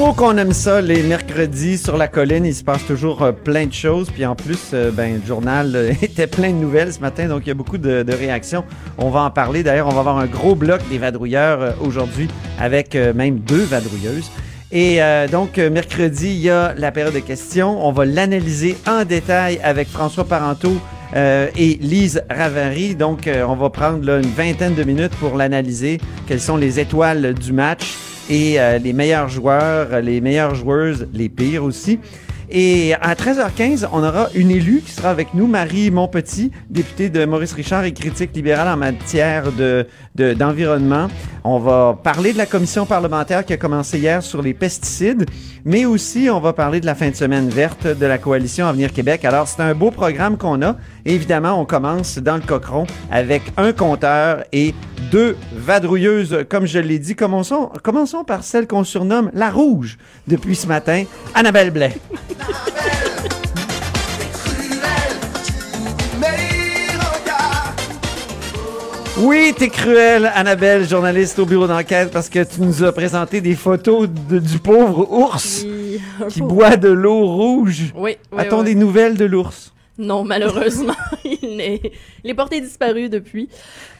Oh, qu'on aime ça, les mercredis sur la colline, il se passe toujours euh, plein de choses. Puis en plus, euh, ben, le journal euh, était plein de nouvelles ce matin, donc il y a beaucoup de, réactions. On va en parler. D'ailleurs, on va avoir un gros bloc des vadrouilleurs aujourd'hui avec même deux vadrouilleuses. Et donc, mercredi, il y a la période de questions. On va l'analyser en détail avec François Parenteau et Lise Ravary. Donc, on va prendre là, une vingtaine de minutes pour l'analyser. Quelles sont les étoiles du match? Et euh, les meilleurs joueurs, les meilleures joueuses, les pires aussi. Et à 13h15, on aura une élue qui sera avec nous, Marie Montpetit, députée de Maurice Richard et critique libérale en matière de- d'environnement. On va parler de la commission parlementaire qui a commencé hier sur les pesticides, mais aussi on va parler de la fin de semaine verte de la coalition Avenir Québec. Alors c'est un beau programme qu'on a. Et évidemment, on commence dans le cochon avec un compteur et deux vadrouilleuses, comme je l'ai dit. Commençons, commençons par celle qu'on surnomme la rouge depuis ce matin, Annabelle Blais. Oui, t'es cruelle, Annabelle, journaliste au bureau d'enquête, parce que tu nous as présenté des photos de- du pauvre ours Oui, qui boit de l'eau rouge. Oui, oui, A-t-on oui. des nouvelles de l'ours? Non, malheureusement, il est, il est porté disparu depuis.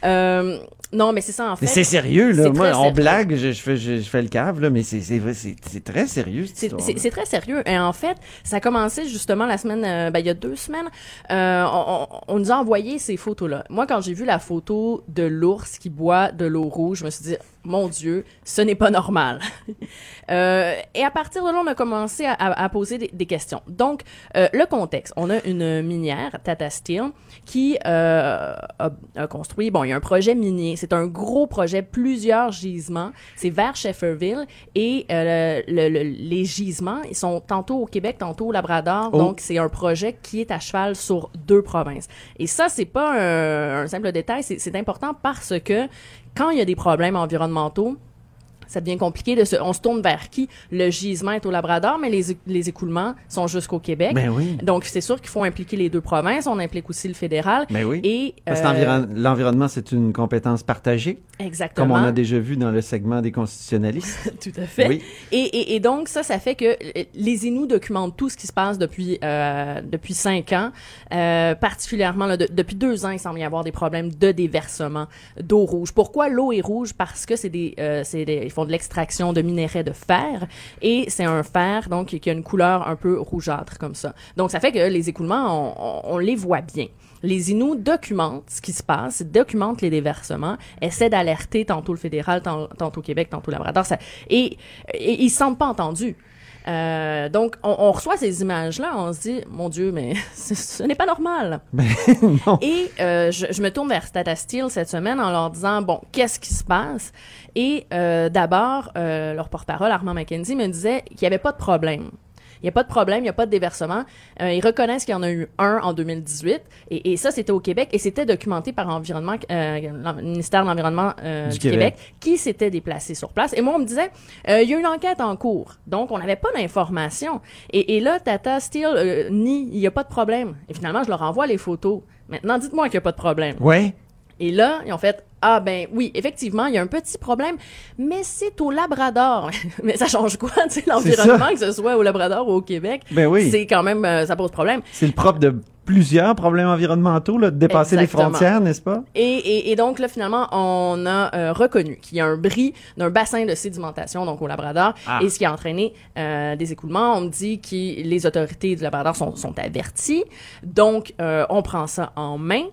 Euh, non, mais c'est ça en fait. Mais c'est sérieux, là. Moi, on sérieux. blague, je, je fais, je, je fais le cave, là, mais c'est, c'est, vrai, c'est, c'est très sérieux, cette C'est- très sérieux. Et en fait, ça a commencé justement la semaine, euh, ben, il y a deux semaines. Euh, on, on- on nous a envoyé ces photos-là. Moi, quand j'ai vu la photo de l'ours qui boit de l'eau rouge, je me suis dit, mon Dieu, ce n'est pas normal. Euh, et à partir de là, on a commencé à, à- à poser des, des questions. Donc, euh, le contexte. On a une minière, Tata Steel, qui euh, a, a construit, bon, il y a un projet minier. C'est un gros projet, plusieurs gisements. C'est vers Shefferville. Et le- le- les gisements, ils sont tantôt au Québec, tantôt au Labrador. Oh. Donc, c'est un projet qui est à cheval sur deux provinces. Et ça, c'est pas un, un simple détail, c'est important parce que quand il y a des problèmes environnementaux, ça devient compliqué de se, on se tourne vers qui? Le gisement est au Labrador mais les, les écoulements sont jusqu'au Québec Ben oui. donc c'est sûr qu'il faut impliquer les deux provinces on implique aussi le fédéral Ben oui. et Parce euh, l'environ- l'environnement, c'est une compétence partagée, exactement comme on a déjà vu dans le segment des constitutionnalistes. tout à fait Oui. Et, et, et donc, ça, ça fait que euh, les Inuits documentent tout ce qui se passe depuis, euh, depuis cinq ans. Euh, particulièrement, là, de- depuis deux ans, il semble y avoir des problèmes de déversement d'eau rouge. Pourquoi l'eau est rouge? Parce que c'est des, c'est des, de l'extraction de minerais de fer et c'est un fer, donc, qui a une couleur un peu rougeâtre comme ça. Donc, ça fait que les écoulements, on, les voit bien. Les Inuits documentent ce qui se passe, documentent les déversements, essaient d'alerter tantôt le fédéral, tant- tantôt Québec, tantôt Labrador, et, et ils se sentent pas entendus. Euh, donc, on, on reçoit ces images-là, on se dit, mon Dieu, mais ce, n'est pas normal. non. Et euh, je, je me tourne vers Tata Steel cette semaine en leur disant, bon, qu'est-ce qui se passe? Et euh, d'abord, leur porte-parole, Armand McKenzie, me disait qu'il n'y avait pas de problème. Il n'y a pas de problème, il n'y a pas de déversement. Euh, ils reconnaissent qu'il y en a eu un en 2018. Et, et ça, c'était au Québec. Et c'était documenté par environnement, euh, le ministère de l'Environnement euh, Du du, Québec. Québec. qui s'était déplacé sur place. Et moi, on me disait, euh, il y a une enquête en cours. Donc, on n'avait pas d'informations. Et, et là, Tata Steele euh, nie, il n'y a pas de problème. Et finalement, je leur envoie les photos. Maintenant, dites-moi qu'il n'y a pas de problème. Ouais. Et là, ils ont fait Ah ben oui, effectivement, il y a un petit problème, mais c'est au Labrador. mais ça change quoi, tu sais, l'environnement, que ce soit au Labrador ou au Québec? Ben oui. C'est quand même, euh, ça pose problème. C'est le propre de plusieurs problèmes environnementaux, là, de dépasser Exactement. les frontières, n'est-ce pas? Et, et, et donc là, finalement, on a euh, reconnu qu'il y a un bris d'un bassin de sédimentation, donc au Labrador, Ah. et ce qui a entraîné euh, des écoulements. On me dit que les autorités du Labrador sont, sont averties, donc euh, on prend ça en main.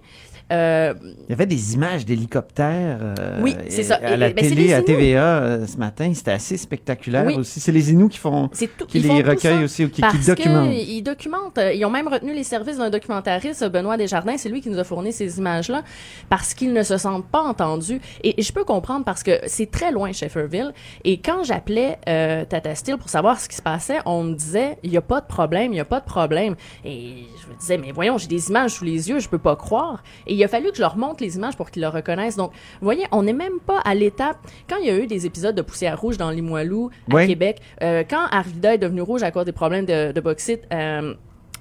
Euh, Il y avait des images d'hélicoptères euh, Oui, c'est ça. à la Et- ben, télé, à. TVA euh, ce matin. C'était assez spectaculaire Oui. aussi. C'est les Inuits qui font, c'est tout. qui ils les recueillent aussi ou qui, documentent. qu'ils documentent. Ils ont même retenu les services d'un documentariste, Benoît Desjardins. C'est lui qui nous a fourni ces images-là parce qu'ils ne se sentent pas entendus. Et, et je peux comprendre parce que c'est très loin, Shefferville. Et quand j'appelais euh, Tata Steel pour savoir ce qui se passait, on me disait il y a pas de problème, il y a pas de problème. Et je me disais mais voyons, j'ai des images sous les yeux, je peux pas croire. Et il a fallu que je leur montre les images pour qu'ils le reconnaissent. Donc, vous voyez, on n'est même pas à l'étape quand il y a eu des épisodes de poussière rouge dans Limoilou à Oui. Québec, euh, quand Arvida est devenu rouge à cause des problèmes de, de bauxite, euh,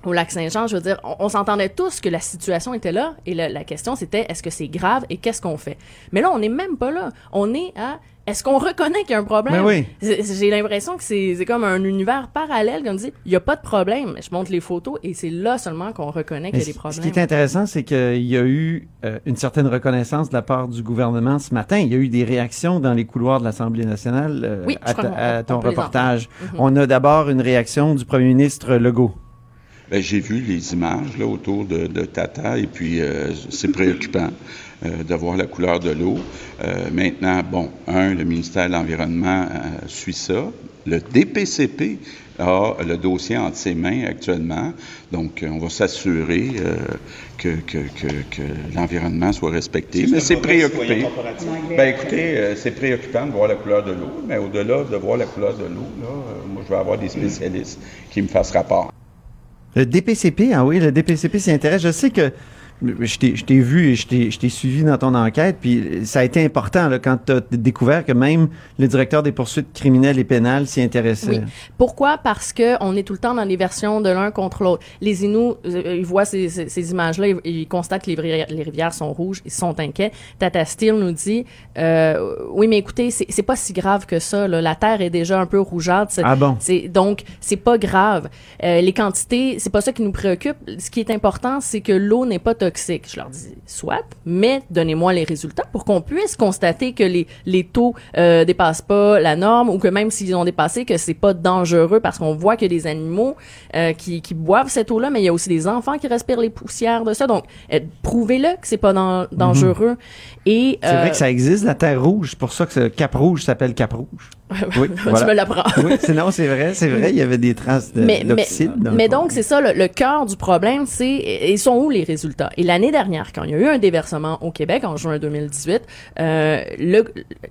au lac Saint-Jean, je veux dire, on, on s'entendait tous que la situation était là et la, la question c'était est-ce que c'est grave et qu'est-ce qu'on fait? Mais là, on n'est même pas là. On est à est-ce qu'on reconnaît qu'il y a un problème? Oui. J'ai l'impression que c'est comme un univers parallèle, comme dit, il n'y a pas de problème. Je montre les photos et c'est là seulement qu'on reconnaît qu'il y a des problèmes. Ce qui est intéressant, c'est qu'il y a eu euh, une certaine reconnaissance de la part du gouvernement ce matin. Il y a eu des réactions dans les couloirs de l'Assemblée nationale euh, Oui, à, ton reportage. Mhm. On a d'abord une réaction du premier ministre Legault. Ben, j'ai vu les images là, autour de, de Tata et puis euh, c'est préoccupant euh, de voir la couleur de l'eau. Euh, maintenant, bon, un, le ministère de l'Environnement euh, suit ça. Le DPCP a le dossier entre ses mains actuellement. Donc, euh, on va s'assurer euh, que, que, que, que l'environnement soit respecté. Mais c'est préoccupant. Ben, écoutez, euh, c'est préoccupant de voir la couleur de l'eau, mais au-delà de voir la couleur de l'eau, là, euh, moi, je vais avoir des spécialistes qui me fassent rapport. Le DPCP, ah oui, le DPCP s'y intéresse. Je sais que je t'ai vu et je t'ai suivi dans ton enquête, puis ça a été important là, quand tu as découvert que même le directeur des poursuites criminelles et pénales s'y intéressait. Oui. Pourquoi? Parce que on est tout le temps dans les versions de l'un contre l'autre. Les Inuits, euh, ils voient ces, ces, ces images-là, ils, ils constatent que les, rivières- les rivières sont rouges, ils sont inquiets. Tata Steele nous dit, euh, oui, mais écoutez, c'est pas si grave que ça. Là. La terre est déjà un peu rougeâtre. Ah bon? donc c'est pas grave. Euh, les quantités, c'est pas ça qui nous préoccupe. Ce qui est important, c'est que l'eau n'est pas toxique. Je leur dis soit, mais donnez-moi les résultats pour qu'on puisse constater que les les taux euh, dépassent pas la norme ou que même s'ils ont dépassé que c'est pas dangereux parce qu'on voit que des animaux euh, qui qui boivent cette eau-là, mais il y a aussi des enfants qui respirent les poussières de ça. Donc euh, prouvez-le que c'est pas dan- dangereux. Et Mhm. C'est euh, vrai que ça existe, la Terre rouge. C'est pour ça que ce Cap Rouge s'appelle Cap Rouge. Oui, tu voilà. me l'apprends. oui, c'est non, c'est vrai, c'est vrai, il y avait des traces de- mais, mais, donc, c'est ça, le, le cœur du problème, c'est, ils sont où les résultats? Et l'année dernière, quand il y a eu un déversement au Québec, en juin 2018, euh, le,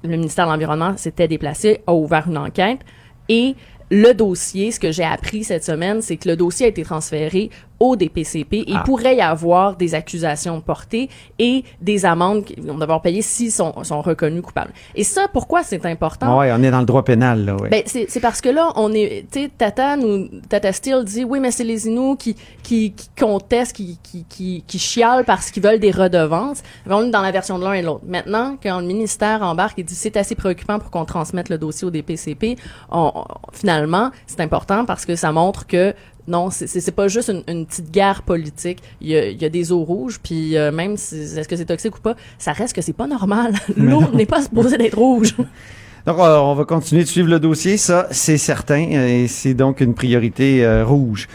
le ministère de l'Environnement s'était déplacé, a ouvert une enquête, et le dossier, ce que j'ai appris cette semaine, c'est que le dossier a été transféré au DPCP. Il Ah. pourrait y avoir des accusations portées et des amendes qui vont devoir payer s'ils sont, sont reconnus coupables. Et ça, pourquoi c'est important? Ah ouais, on est dans le droit pénal, là, ouais. Ben, c'est parce que là, on est, tu sais, Tata nous, Tata Steele dit, oui, mais c'est les Inuits qui, qui, qui contestent, qui, qui, qui, qui chialent parce qu'ils veulent des redevances. Ben, on est dans la version de l'un et de l'autre. Maintenant, quand le ministère embarque et dit, c'est assez préoccupant pour qu'on transmette le dossier au DPCP, on, on- finalement, c'est important parce que ça montre que non, c'est- pas juste une, une petite guerre politique. Il y a, il y a des eaux rouges, puis euh, même si est-ce que c'est toxique ou pas, ça reste que c'est pas normal. L'eau n'est pas supposée d'être rouge. Donc, euh, on va continuer de suivre le dossier, ça, c'est certain, et c'est donc une priorité euh, rouge.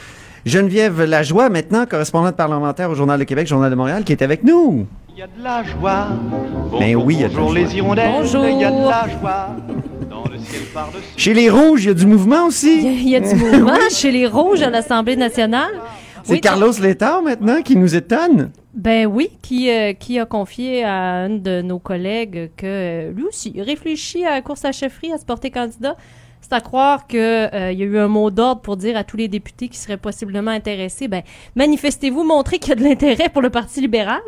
Geneviève Lajoie, maintenant, correspondante parlementaire au Journal de Québec, Journal de Montréal, qui est avec nous. Il y a de la joie. Ben Bonjour, oui, il y a de la bonjour joie. les hirondelles. Bonjour. Il y a de la joie. Dans le ciel par-dessus. Chez les Rouges, il y a du mouvement Il y a, aussi. il y a du mouvement chez les Rouges à l'Assemblée nationale. C'est Oui, Carlos Létard, maintenant, qui nous étonne. Ben oui, qui, euh, qui a confié à un de nos collègues que euh, lui aussi réfléchit à la course à chefferie, à se porter candidat. C'est à croire que euh, y a eu un mot d'ordre pour dire à tous les députés qui seraient possiblement intéressés, ben manifestez-vous, montrez qu'il y a de l'intérêt pour le Parti libéral.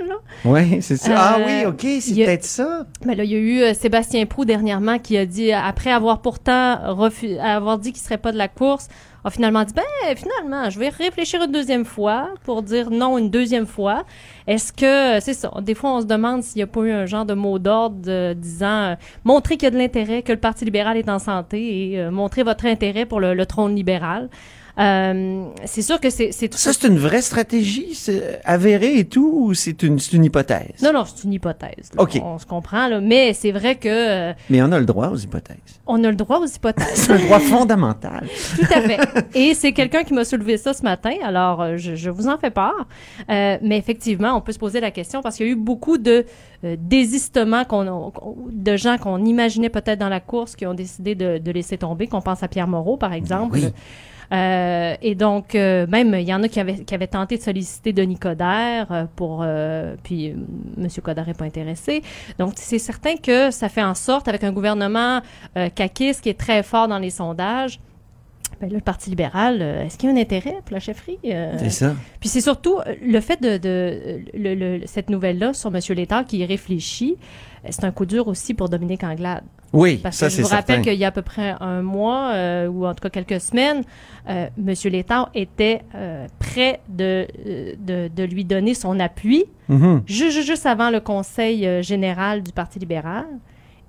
Oui, c'est ça. Euh, ah oui, OK, c'est peut-être ça. Ben là, il y a eu euh, Sébastien Prou dernièrement qui a dit, après avoir pourtant refu- avoir dit qu'il serait pas de la course, a finalement dit, ben finalement, je vais réfléchir une deuxième fois pour dire non une deuxième fois. Est-ce que, c'est ça, des fois on se demande s'il n'y a pas eu un genre de mot d'ordre euh, disant, euh, montrez qu'il y a de l'intérêt, que le Parti libéral est en santé et euh, montrez votre intérêt pour le trône libéral. Euh, c'est sûr que c'est Ça, c'est une vraie stratégie, c'est avéré et tout, ou c'est une, c'est une hypothèse? non non c'est une hypothèse là. OK. on, se comprend là mais c'est vrai que euh, Mais on a le droit aux hypothèses. on a le droit aux hypothèses C'est un droit fondamental. Tout à fait. Et c'est quelqu'un qui m'a soulevé ça ce matin, alors euh, je, je vous en fais part. Euh, mais effectivement, on peut se poser la question parce qu'il y a eu beaucoup de désistements qu'on de gens qu'on imaginait peut-être dans la course qui ont décidé de, de laisser tomber, qu'on pense à Pierre Moreau, par exemple. Oui. Euh, et donc, euh, même, il y en a qui avaient, qui avaient tenté de solliciter Denis Coderre euh, pour... euh, puis, euh, M. Coderre n'est pas intéressé. Donc, c'est certain que ça fait en sorte, avec un gouvernement euh, caquiste qui est très fort dans les sondages, ben là, le Parti libéral, est-ce qu'il y a un intérêt pour la chefferie? Euh, C'est ça. puis c'est surtout le fait de, de le- le- cette nouvelle-là sur M. Létard qui réfléchit, c'est un coup dur aussi pour Dominique Anglade. Oui, Parce ça, que je vous rappelle qu'il y a à peu près un mois, euh, ou en tout cas quelques semaines, euh, M. Létard était euh, prêt de, de, de lui donner son appui Mhm. ju- ju- juste avant le conseil général du Parti libéral.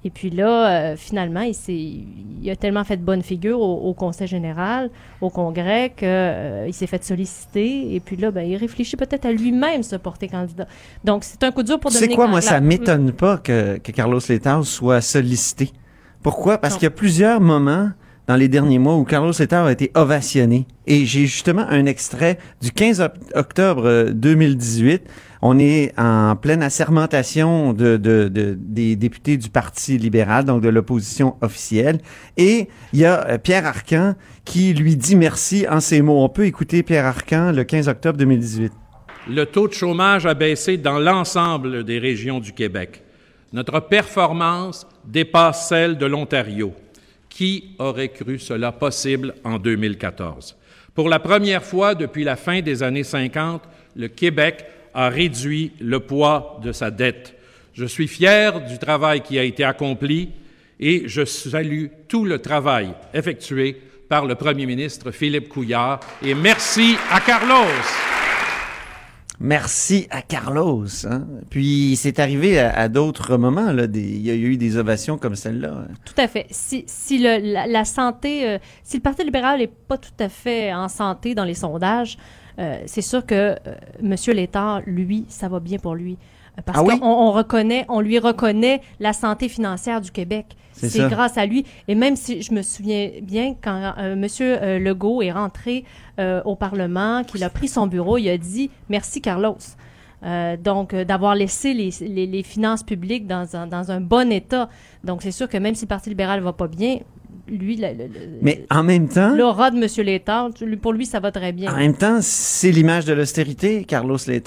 Et puis là, euh, finalement, il, s'est- il a tellement fait de bonne figure au, au conseil général, au congrès, qu'il s'est fait solliciter. Et puis là, ben, il réfléchit peut-être à lui-même se porter candidat. Donc, c'est un coup dur pour Tu sais Dominique quoi, moi, ça m'étonne pas que, que Carlos Letao soit sollicité. Pourquoi? Parce qu'il y a plusieurs moments dans les derniers mois où Carlos Letao a été ovationné. Et j'ai justement un extrait du 15 oc- octobre euh, 2018. On est en pleine assermentation de, de- de- des députés du Parti libéral, donc de l'opposition officielle. Et il y a euh, Pierre Arcan qui lui dit merci en ces mots. On peut écouter Pierre Arcan le 15 octobre 2018. Le taux de chômage a baissé dans l'ensemble des régions du Québec. Notre performance dépasse celle de l'Ontario. Qui aurait cru cela possible en 2014? Pour la première fois depuis la fin des années 50, le Québec a réduit le poids de sa dette. Je suis fier du travail qui a été accompli et je salue tout le travail effectué par le premier ministre Philippe Couillard et merci à Carlos. Merci à Carlos. Hein? Puis c'est arrivé à, à d'autres moments. Là, des- il y a eu des ovations comme celle-là. Tout à fait. Si, si le, la, la santé, euh, si le Parti libéral n'est pas tout à fait en santé dans les sondages, euh, c'est sûr que euh, M. Létard, lui, ça va bien pour lui. Euh, Parce Ah oui? qu'on on reconnaît, on lui reconnaît la santé financière du Québec. C'est grâce à lui. Et même si je me souviens bien, quand euh, M. Legault est rentré au Parlement, qu'il a pris son bureau, il a dit merci Carlos. Euh, donc, euh, d'avoir laissé les, les, les finances publiques dans un, dans un bon état. Donc, c'est sûr que même si le Parti libéral va pas bien, lui, Mais en même temps, l'aura de M. Létard, pour lui, ça va très bien. en même temps, c'est l'image de l'austérité, Carlos. Euh,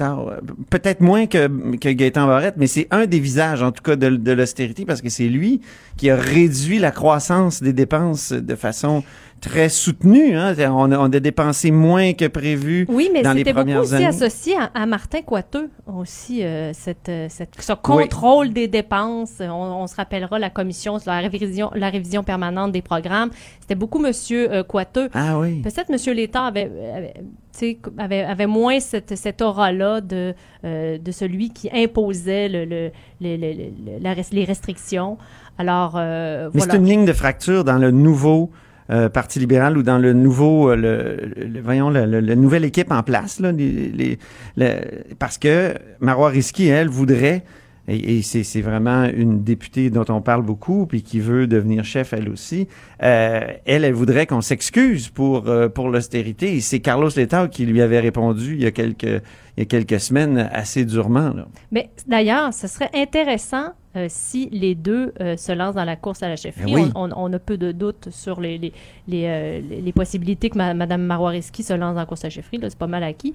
Peut-être moins que, que Gaëtan Barrette, mais c'est un des visages, en tout cas, de, de l'austérité, parce que c'est lui qui a réduit la croissance des dépenses de façon très soutenue. Hein? On, a, on a dépensé moins que prévu. Oui, mais dans les c'était beaucoup premières aussi associé à, à Martin Coiteux, aussi, euh, cette, euh, cette- ce contrôle des dépenses. On, on se rappellera la commission sur la révision, la révision permanente des programmes. C'était beaucoup Monsieur euh, Coiteux. Ah oui. Peut-être M. Létard avait, avait, avait, avait moins cette, cette aura-là de, euh, de celui qui imposait le, le, le- le- le- la res- les restrictions. Alors, euh, Mais voilà. c'est une ligne de fracture dans le nouveau euh, Parti libéral ou dans le nouveau, euh, le, le- voyons, le, le- la nouvelle équipe en place, là, les, les- le- parce que Marois Risky, elle, voudrait, et, et c'est c'est vraiment une députée dont on parle beaucoup, puis qui veut devenir chef, elle aussi, euh, elle, elle voudrait qu'on s'excuse pour, euh, pour l'austérité, et c'est Carlos Letao qui lui avait répondu il y a quelques, il y a quelques semaines assez durement. Là. Mais d'ailleurs, ce serait intéressant euh, si les deux euh, se lancent dans la course à la chefferie. Ben oui. on, on- on a peu de doutes sur les, les, les, euh, les- possibilités que ma- Mme Maroireski se lance dans la course à la chefferie. C'est pas mal acquis.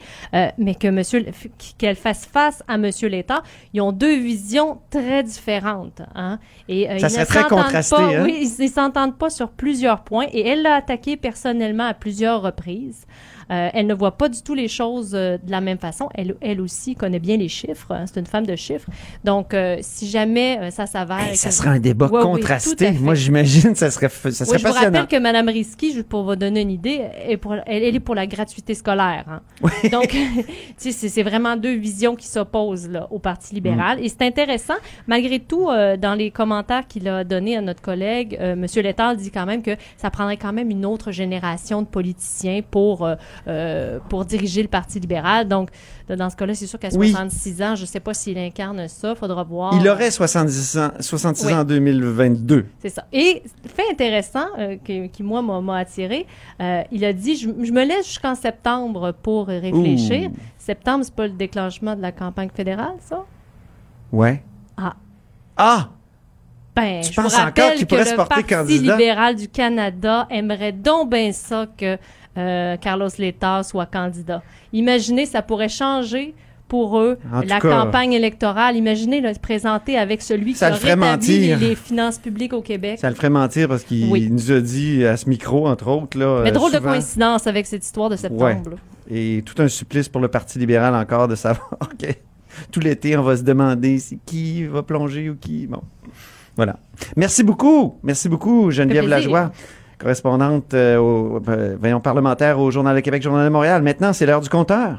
Mais que monsieur, qu'elle fasse face à M. Létard, ils ont deux visions très différentes. Hein? Et, Ça ils serait très contrasté, pas- hein? Oui, ils ne s'entendent pas sur plusieurs points. Et elle l'a attaqué personnellement à plusieurs reprises. Euh, elle ne voit pas du tout les choses euh, de la même façon. Elle, elle aussi connaît bien les chiffres. hein. C'est une femme de chiffres. Donc, euh, si jamais euh, ça s'avère. Hey, ça serait un débat Ouais, oui, contrasté. Moi, j'imagine, ça serait, ça serait Oui, je vous passionnant. rappelle que Mme Risky, juste pour vous donner une idée, est pour, elle, elle est pour la gratuité scolaire. hein. Donc, tu sais, c'est vraiment deux visions qui s'opposent au Parti libéral. Mm. Et c'est intéressant, malgré tout, euh, dans les commentaires qu'il a donnés à notre collègue, euh, M. Letard dit quand même que ça prendrait quand même une autre génération de politiciens pour, euh, pour diriger le Parti libéral. Donc, dans ce cas-là, c'est sûr qu'à Oui. 66 ans, je ne sais pas s'il incarne ça, faudra voir. Il aurait 70 ans, 66 Oui. ans en 2022. C'est ça. Et fait intéressant, euh, qui moi m'a- attiré, euh, il a dit je, je me laisse jusqu'en septembre pour réfléchir. Ouh. Septembre, c'est pas le déclenchement de la campagne fédérale, ça? Ouais. Ah. Ah! Ben, Tu je vous penses encore qu'il que pourrait se le porter Parti candidat? libéral du Canada aimerait donc bien ça que euh, Carlos Letard soit candidat. Imaginez, ça pourrait changer pour eux En la cas- campagne électorale. Imaginez le se présenter avec celui Ça qui a rétabli les, mentir. les finances publiques au Québec. Ça le ferait mentir parce qu'il Oui. nous a dit à ce micro, entre autres, là. Mais drôle de coïncidence avec cette histoire de septembre. Ouais. Et tout un supplice pour le Parti libéral encore de savoir que tout l'été, on va se demander c'est qui va plonger ou qui. Bon. Voilà. Merci beaucoup. Merci beaucoup, Geneviève. Lajoie, correspondante euh, au, euh, voyons, parlementaire au Journal de Québec, Journal de Montréal. Maintenant, c'est l'heure du compteur.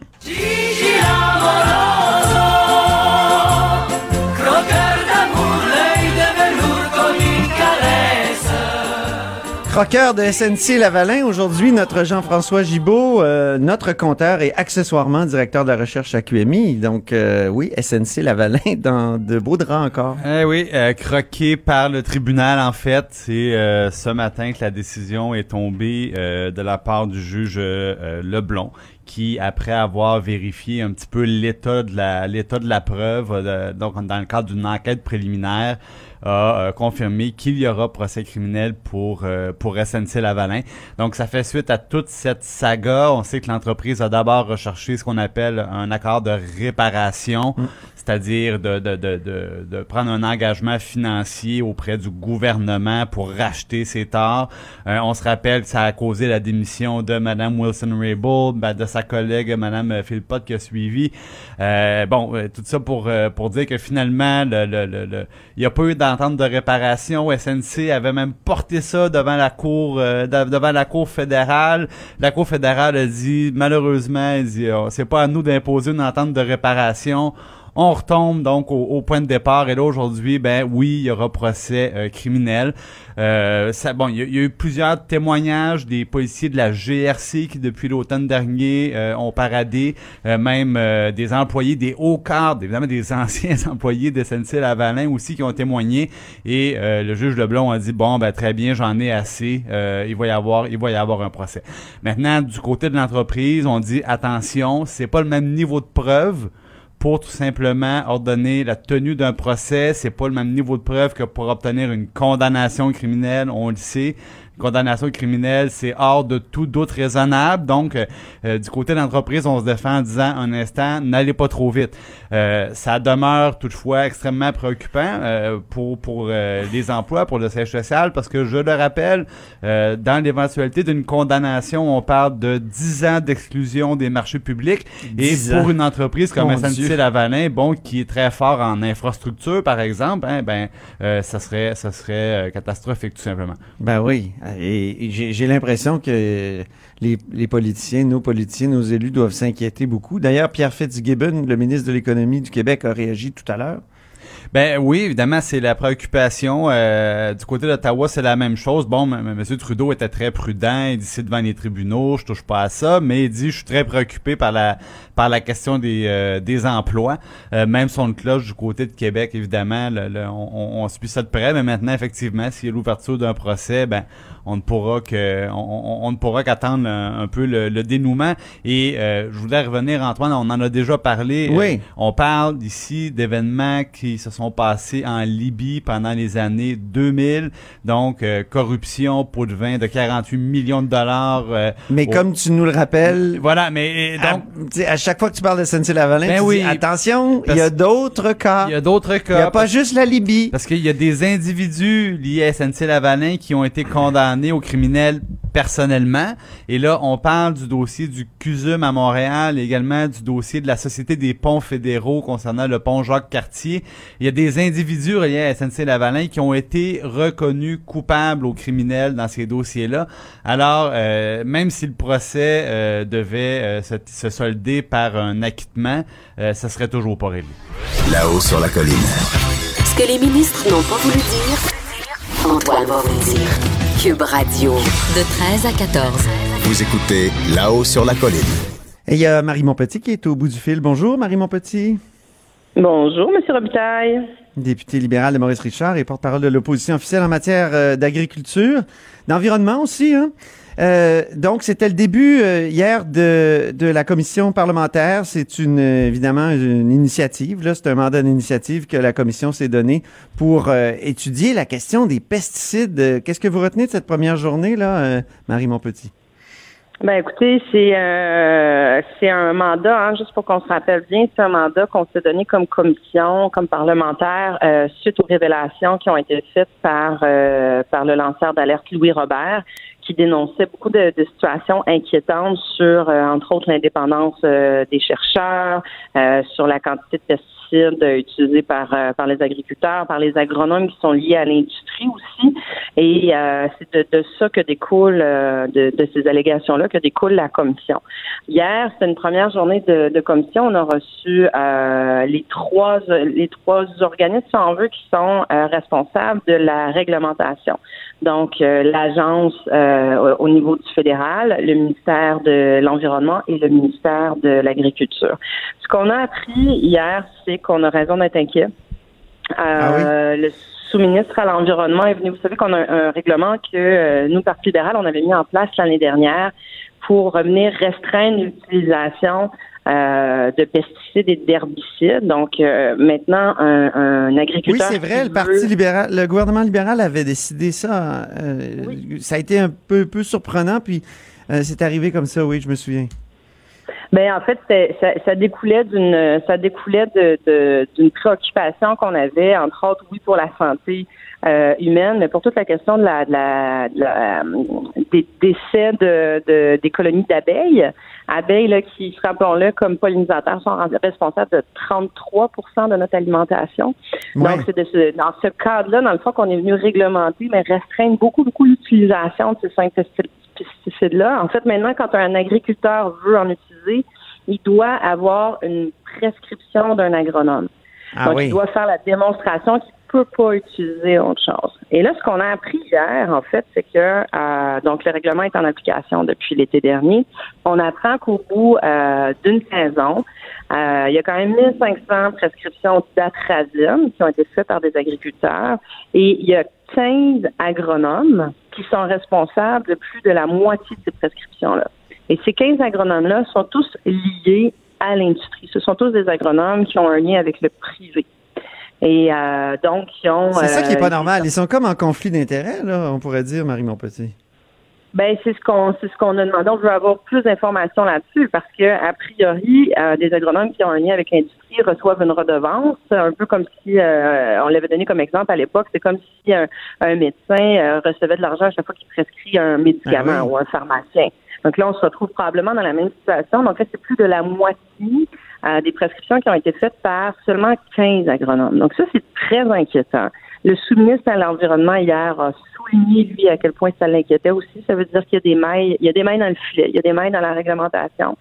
Croqueur de SNC Lavalin, aujourd'hui notre Jean-François Gibault, euh, notre compteur et accessoirement directeur de la recherche à QMI. Donc euh, oui, SNC Lavalin dans de beaux draps encore. Eh oui, euh, croqué par le tribunal en fait. C'est euh, ce matin que la décision est tombée euh, de la part du juge Leblon qui, après avoir vérifié un petit peu l'état de la l'état de la preuve, donc dans le cadre d'une enquête préliminaire, a euh, confirmé qu'il y aura procès criminel pour euh, pour SNC Lavalin. Donc ça fait suite à toute cette saga. On sait que l'entreprise a d'abord recherché ce qu'on appelle un accord de réparation, c'est-à-dire de, de, de, de, de prendre un engagement financier auprès du gouvernement pour racheter ses torts. Euh, on se rappelle que ça a causé la démission de Madame Wilson-Raybould, ben, de sa collègue Madame Philpott qui a suivi. Euh, bon, euh, tout ça pour euh, pour dire que finalement, le, le, le, le- il n'y a pas eu d'entente de réparation. SNC avait même porté ça devant la cour euh, de- devant la cour fédérale. La cour fédérale a dit malheureusement, dit, oh, c'est pas à nous d'imposer une entente de réparation. On retombe donc au, point de départ et là aujourd'hui, ben oui, il y aura procès euh, criminel. Euh, bon, il y, a- eu plusieurs témoignages des policiers de la GRC qui depuis l'automne dernier euh, ont paradé, euh, même euh, des employés des hauts cadres, évidemment des anciens employés de SNC Lavalin aussi qui ont témoigné et le juge Leblon a dit bon ben très bien, j'en ai assez, il va y avoir il va y avoir un procès. Maintenant du côté de l'entreprise, on dit attention, c'est pas le même niveau de preuve pour tout simplement ordonner la tenue d'un procès. C'est pas le même niveau de preuve que pour obtenir une condamnation criminelle, on le sait. Condamnation criminelle, c'est hors de tout doute raisonnable. Donc, euh, euh, du côté de l'entreprise, on se défend en disant un instant, n'allez pas trop vite. Euh, ça demeure toutefois extrêmement préoccupant euh, pour pour les emplois, pour le siège social, parce que je le rappelle, dans l'éventualité d'une condamnation, on parle de 10 ans d'exclusion des marchés publics. Et 10 pour ans. une entreprise comme Mon SNC Dieu. Lavalin, bon, qui est très fort en infrastructure, par exemple, hein, ben, ça serait, ça serait catastrophique tout simplement. Ben oui. Et, j'ai l'impression que les, les politiciens, nos politiciens, nos élus doivent s'inquiéter beaucoup. D'ailleurs, Pierre Fitzgibbon, le ministre de l'Économie du Québec, a réagi tout à l'heure. Ben oui, évidemment, c'est la préoccupation. Euh, du côté d'Ottawa, c'est la même chose. Bon, M. Trudeau était très prudent. Il dit c'est devant les tribunaux, je touche pas à ça, mais il dit je suis très préoccupé par la par la question des euh, des emplois. Euh, même son de cloche du côté de Québec, évidemment, le- le- on, on- suit ça de près. Mais maintenant, effectivement, s'il y a l'ouverture d'un procès, ben on ne pourra que on, on- on ne pourra qu'attendre un, un peu le, le dénouement. Et euh, je voulais revenir, Antoine, on en a déjà parlé. Oui. Euh, on parle ici d'événements qui se sont passés en Libye pendant les années 2000. Donc, euh, corruption, pot de vin de 48 millions de dollars. euh, Mais au- comme tu nous le rappelles, Voilà, mais à, donc, sais, à chaque fois que tu parles de SNC-Lavalin, Ben tu oui. dis attention, il y a d'autres cas. il y a d'autres Il n'y a cas. pas juste la Libye. Parce qu'il y a des individus liés à SNC Lavalin qui ont été condamnés aux criminels personnellement. Et là, on parle du dossier du CUSUM à Montréal, et également du dossier de la Société des ponts fédéraux concernant le pont Jacques-Cartier. Il y a des individus reliés à SNC-Lavalin qui ont été reconnus coupables aux criminels dans ces dossiers-là. Alors, euh, même si le procès euh, devait euh, se, se solder par un acquittement, euh, ça serait toujours pas réglé. Là-haut sur la colline. Ce que les ministres n'ont pas voulu dire, Antoine va vous le dire. Cube Radio. De 13 à 14. Vous écoutez Là-haut sur la colline. Et il y a Marie Montpetit qui est au bout du fil. Bonjour, Marie Montpetit. Bonjour, Monsieur Robitaille. Député libéral de Maurice Richard et porte-parole de l'opposition officielle en matière euh, d'agriculture, d'environnement aussi. Hein? Euh, donc, c'était le début euh, hier de, de la commission parlementaire. C'est une évidemment une initiative. Là, c'est un mandat d'initiative que la commission s'est donné pour euh, étudier la question des pesticides. Qu'est-ce que vous retenez de cette première journée là, Marie Montpetit? Ben écoutez, c'est euh, c'est un mandat, hein, juste pour qu'on se rappelle bien, c'est un mandat qu'on s'est donné comme commission, comme parlementaire, euh, suite aux révélations qui ont été faites par euh, par le lanceur d'alerte Louis Robert, qui dénonçait beaucoup de, de situations inquiétantes sur, euh, entre autres, l'indépendance euh, des chercheurs, euh, sur la quantité de pesticides utilisés par par les agriculteurs, par les agronomes qui sont liés à l'industrie aussi. Et euh, c'est de, de ça que découle, euh, de, de ces allégations-là, que découle la commission. Hier, c'était une première journée de, de commission. On a reçu euh, les trois les trois organismes, si on veut, qui sont responsables de la réglementation. Donc, l'agence au au niveau du fédéral, le ministère de l'Environnement et le ministère de l'Agriculture. Ce qu'on a appris hier, c'est qu'on a raison d'être inquiet. Euh, Le sous-ministre à l'Environnement est venu. Vous savez qu'on a un, un règlement que euh, nous, Parti libéral, on avait mis en place l'année dernière pour revenir restreindre l'utilisation euh, de pesticides et d'herbicides. Donc euh, maintenant, un, un Oui, agriculteur. c'est vrai, le Parti veut- libéral, le gouvernement libéral avait décidé ça. euh, Ça a été un peu, peu surprenant, puis c'est arrivé comme ça, oui, je me souviens. Ben en fait, ça, ça découlait d'une ça découlait de de- d'une préoccupation qu'on avait, entre autres, oui, pour la santé euh, humaine, mais pour toute la question de la, de la, de la, des décès de, de des colonies d'abeilles, abeilles là, qui, rappelons-le, comme pollinisateurs, sont responsables de 33% de notre alimentation. Ouais. Donc, c'est de ce- dans ce cadre-là, dans le fond, qu'on est venu réglementer, mais restreindre beaucoup, beaucoup l'utilisation de ces cinq pesticides-là. En fait, maintenant, quand un agriculteur veut en utiliser, il doit avoir une prescription d'un agronome. Ah Donc, oui. il doit faire la démonstration qu'il peut pas utiliser autre chose. Et là, ce qu'on a appris hier, en fait, c'est que euh, donc le règlement est en application depuis l'été dernier. On apprend qu'au bout euh, d'une saison, euh, il y a quand même 1500 prescriptions d'atrazine qui ont été faites par des agriculteurs et il y a 15 agronomes qui sont responsables de plus de la moitié de ces prescriptions-là. Et ces 15 agronomes-là sont tous liés à l'industrie. Ce sont tous des agronomes qui ont un lien avec le privé. Et euh, donc, qui ont... C'est ça qui est pas euh, normal. Ils sont comme en conflit d'intérêts, là, on pourrait dire, Marie Montpetit. Ben c'est ce qu'on c'est ce qu'on a demandé. On veut avoir plus d'informations là-dessus parce que a priori, euh, des agronomes qui ont un lien avec l'industrie reçoivent une redevance, un peu comme si euh, on l'avait donné comme exemple à l'époque. C'est comme si un, un médecin euh, recevait de l'argent à chaque fois qu'il prescrit un médicament Ah oui. ou un pharmacien. Donc là, on se retrouve probablement dans la même situation. Donc là, c'est plus de la moitié euh, des prescriptions qui ont été faites par seulement 15 agronomes. Donc ça, c'est très inquiétant. Le sous-ministre à l'Environnement hier a souligné, lui, à quel point ça l'inquiétait aussi. Ça veut dire qu'il y a des mailles, il y a des mailles dans le filet, il y a des mailles dans la réglementation.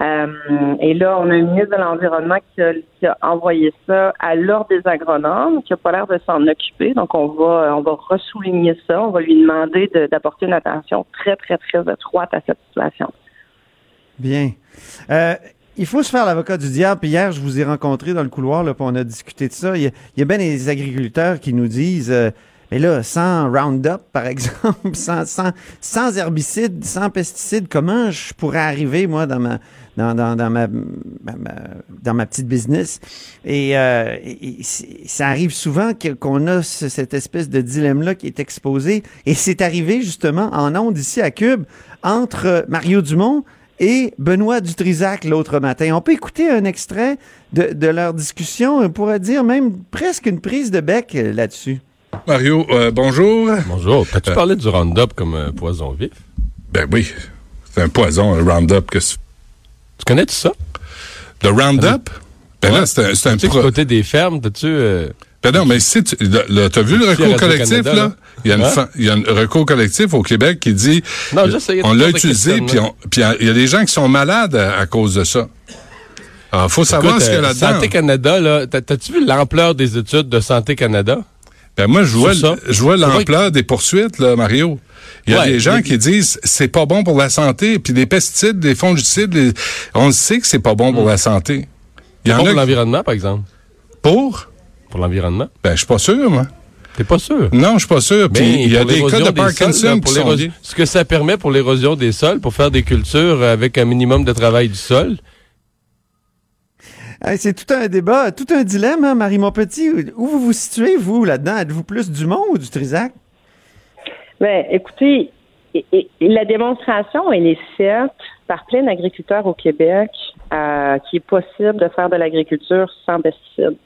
Euh, et là, on a un ministre de l'Environnement qui a, qui a envoyé ça à l'ordre des agronomes, qui a pas l'air de s'en occuper. Donc, on va, on va ressouligner ça. On va lui demander de- d'apporter une attention très, très, très étroite à cette situation. Bien. Euh, il faut se faire l'avocat du diable. Puis hier, je vous ai rencontré dans le couloir, là, puis on a discuté de ça. Il y a, il y a bien des agriculteurs qui nous disent, euh, mais là, sans Roundup, par exemple, sans, sans, sans herbicides, sans pesticides, comment je pourrais arriver, moi, dans ma, dans, dans, dans ma, dans ma petite business? Et, euh, ça arrive souvent qu'on a ce- cette espèce de dilemme-là qui est exposé. Et c'est arrivé, justement, en ondes ici à Cube, entre Mario Dumont et Benoît Dutrisac l'autre matin. On peut écouter un extrait de, de leur discussion, on pourrait dire même presque une prise de bec euh, là-dessus. Mario, euh, bonjour. Bonjour. T'as-tu Euh, parlé du Roundup comme un poison vif? Ben oui, c'est un poison, un Roundup. Que tu connais-tu ça? Le Roundup? Ben là, c'est un, c'est un Tu pro- du côté des fermes, t'as-tu... Ben non, mais si tu as vu le recours collectif, là? là. Il y, a une Hein? fa- il y a un recours collectif au Québec qui dit Non, il on l'a utilisé, puis on- il y a des gens qui sont malades à, à cause de ça. Alors, faut savoir Écoute, ce qu'il y a euh, là-dedans. Santé Canada, là, t'as- t'as-tu vu l'ampleur des études de Santé Canada? Ben moi, je vois, je vois l'ampleur des poursuites, là, Mario. Il y a Ouais, des gens qui disent c'est pas bon pour la santé, puis les pesticides, les fongicides, les- on sait que c'est pas bon pour la santé. Il y en bon a pour l'environnement, par exemple. Pour? Pour l'environnement? Ben, je suis pas sûr, moi. T'es pas sûr? Non, je suis pas sûr. Puis Mais il y a des cas l'érosion de des Parkinson sols, là, pour qui sont l'érosion- liés. Ce que ça permet pour l'érosion des sols, pour faire des cultures avec un minimum de travail du sol, c'est tout un débat, tout un dilemme, hein, Marie Montpetit. Où vous vous situez, vous, là-dedans? Êtes-vous plus du Mont ou du Trisac? Ben, écoutez, et- et- et la démonstration, elle est faite par plein d'agriculteurs au Québec euh, qu'il est possible de faire de l'agriculture sans pesticides.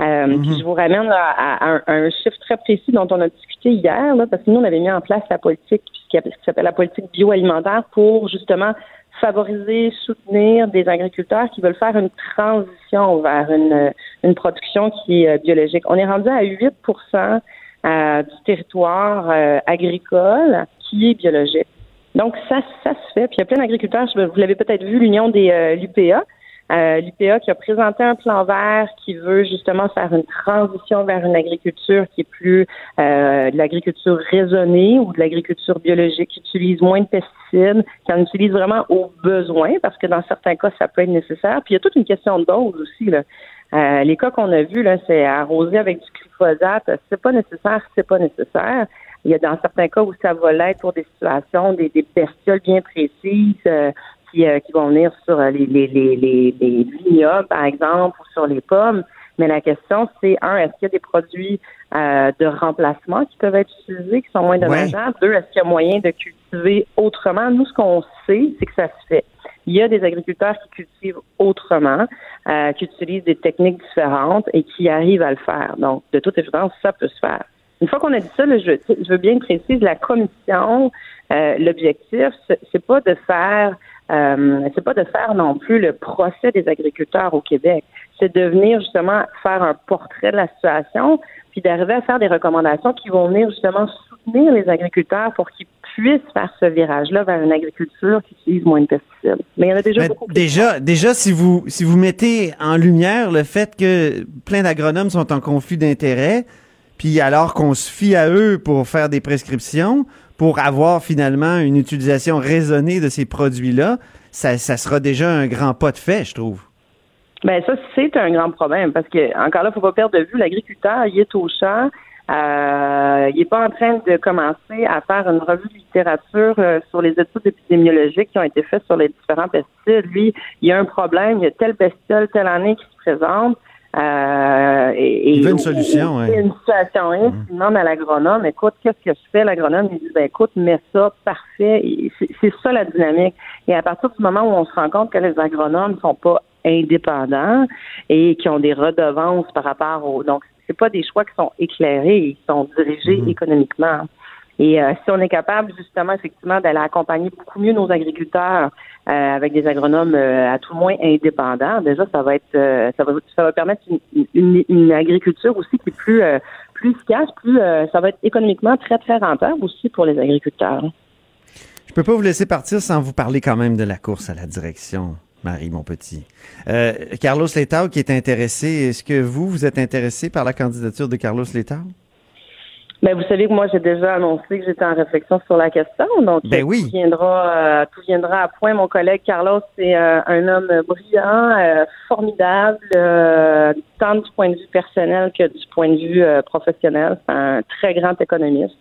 Euh, puis je vous ramène là, à, à un, à un chiffre très précis dont on a discuté hier, là, parce que nous, on avait mis en place la politique, ce qui s'appelle la politique bioalimentaire, pour justement favoriser, soutenir des agriculteurs qui veulent faire une transition vers une, une production qui est euh, biologique. On est rendu à 8% euh, du territoire euh, agricole qui est biologique. Donc, ça, ça se fait. Puis, il y a plein d'agriculteurs, vous l'avez peut-être vu, l'Union des euh, l'UPA, euh, l'UPA qui a présenté un plan vert qui veut justement faire une transition vers une agriculture qui est plus euh, de l'agriculture raisonnée ou de l'agriculture biologique qui utilise moins de pesticides, qui en utilise vraiment au besoin, parce que dans certains cas, ça peut être nécessaire. Puis il y a toute une question de dose aussi. Là. Euh, les cas qu'on a vus, là, c'est arroser avec du glyphosate, c'est pas nécessaire, c'est pas nécessaire. Il y a dans certains cas où ça va l'être pour des situations, des, des bestioles bien précises euh, qui, euh, qui vont venir sur euh, les, les, les, les, les vignobles, par exemple, ou sur les pommes. Mais la question, c'est un, est-ce qu'il y a des produits euh, de remplacement qui peuvent être utilisés, qui sont moins dommageables? Deux, est-ce qu'il y a moyen de cultiver autrement? Nous, ce qu'on sait, c'est que ça se fait. Il y a des agriculteurs qui cultivent autrement, euh, qui utilisent des techniques différentes et qui arrivent à le faire. Donc, de toute évidence, ça peut se faire. Une fois qu'on a dit ça, là, je, je veux bien préciser la commission. euh, L'objectif, c'est pas de faire, euh, c'est pas de faire non plus le procès des agriculteurs au Québec. C'est de venir justement faire un portrait de la situation, puis d'arriver à faire des recommandations qui vont venir justement soutenir les agriculteurs pour qu'ils puissent faire ce virage-là vers une agriculture qui utilise moins de pesticides. Mais il y en a déjà Ben, beaucoup. déjà, déjà, si vous, si vous mettez en lumière le fait que plein d'agronomes sont en conflit d'intérêts, puis alors qu'on se fie à eux pour faire des prescriptions, pour avoir finalement une utilisation raisonnée de ces produits-là, ça, ça sera déjà un grand pas de fait, je trouve. Ben ça, c'est un grand problème parce que encore là, faut pas perdre de vue l'agriculteur, il est au champ. Euh, il n'est pas en train de commencer à faire une revue de littérature euh, sur les études épidémiologiques qui ont été faites sur les différents pesticides. Lui, il y a un problème, il y a telle bestiole telle année qui se présente. Euh, et, Il veut une solution, ouais. une situation demande à l'agronome, écoute, qu'est-ce que je fais? L'agronome, il dit, ben écoute, mets ça, parfait. C'est ça la dynamique. Et à partir du moment où on se rend compte que les agronomes sont pas indépendants et qui ont des redevances par rapport au... Donc, c'est pas des choix qui sont éclairés, ils sont dirigés économiquement. Et euh, si on est capable justement effectivement d'aller accompagner beaucoup mieux nos agriculteurs euh, avec des agronomes euh, à tout moins indépendants, déjà ça va être ça va ça va permettre une, agriculture aussi qui est plus efficace, plus ça va être économiquement très très rentable aussi pour les agriculteurs. Je peux pas vous laisser partir sans vous parler quand même de la course à la direction, Marie, mon petit. Carlos Letao qui est intéressé, est-ce que vous, vous êtes intéressé par la candidature de Carlos Letao? Ben, vous savez que moi, j'ai déjà annoncé que j'étais en réflexion sur la question. Donc, Ben oui. tout, viendra, euh, tout viendra à point. Mon collègue Carlos, c'est euh, un homme brillant, euh, formidable, tant du point de vue personnel que du point de vue professionnel. C'est un très grand économiste.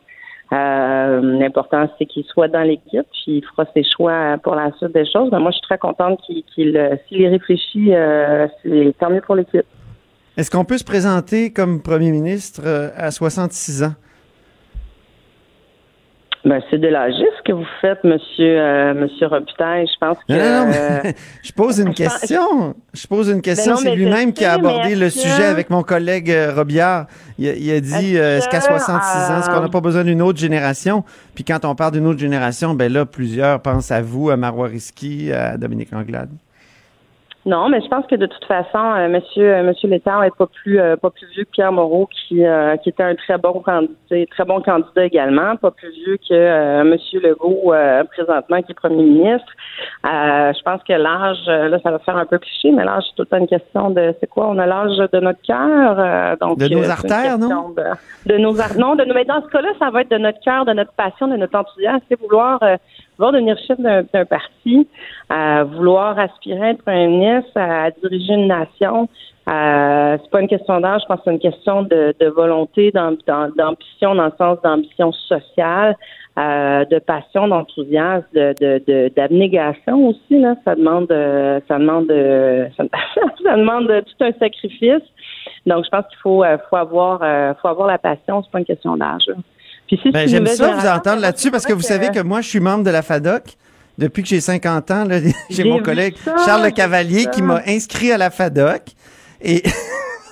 L'important, c'est qu'il soit dans l'équipe, puis il fera ses choix pour la suite des choses. Mais moi, je suis très contente qu'il, qu'il, s'il y réfléchit, c'est tant mieux pour l'équipe. Est-ce qu'on peut se présenter comme premier ministre à 66 ans? Ben, c'est de l'âgisme que vous faites, monsieur, euh, monsieur Robitaille. Je pense que. Non, non, non, euh, mais je pose une je pense- question. Je pose une question. Ben non, C'est mais lui-même qui a mais abordé le sujet que- avec mon collègue euh, Robillard. Il a, il a dit Est-ce euh, est-ce qu'à que, 66 ans, est-ce qu'on n'a pas besoin d'une autre génération? Puis quand on parle d'une autre génération, ben là, plusieurs pensent à vous, à Marois Risky, à Dominique Anglade. Non, mais je pense que de toute façon, euh, Monsieur euh, Monsieur Létard est pas plus euh, pas plus vieux que Pierre Moreau, qui euh, qui était un très bon candidat, très bon candidat également, pas plus vieux que euh, Monsieur Legault euh, présentement qui est Premier ministre. Euh, je pense que l'âge, là, ça va faire un peu cliché, mais l'âge c'est tout le temps une question de c'est quoi? On a l'âge de notre cœur, euh, donc De nos artères, non? De, de nos non, de nos. Mais dans ce cas-là, ça va être de notre cœur, de notre passion, de notre enthousiasme, c'est vouloir euh, vouloir devenir chef d'un parti, à vouloir aspirer à être premier ministre, à diriger une nation. Euh, c'est pas une question d'âge, je pense que c'est une question de, de volonté, d'am- d'am- d'ambition dans le sens d'ambition sociale, euh, de passion, d'enthousiasme, de, de, de- d'abnégation aussi. Là, ça demande, euh, ça demande, euh, ça, ça demande tout un sacrifice. Donc, je pense qu'il faut, euh, faut avoir, faut avoir la passion. C'est pas une question d'âge. Puis si Ben, j'aime ça vous entendre là-dessus parce que vous savez que moi, je suis membre de la FADOC. Depuis que j'ai 50 ans, j'ai mon collègue ça, Charles Le Cavalier qui m'a inscrit à la FADOC. Et,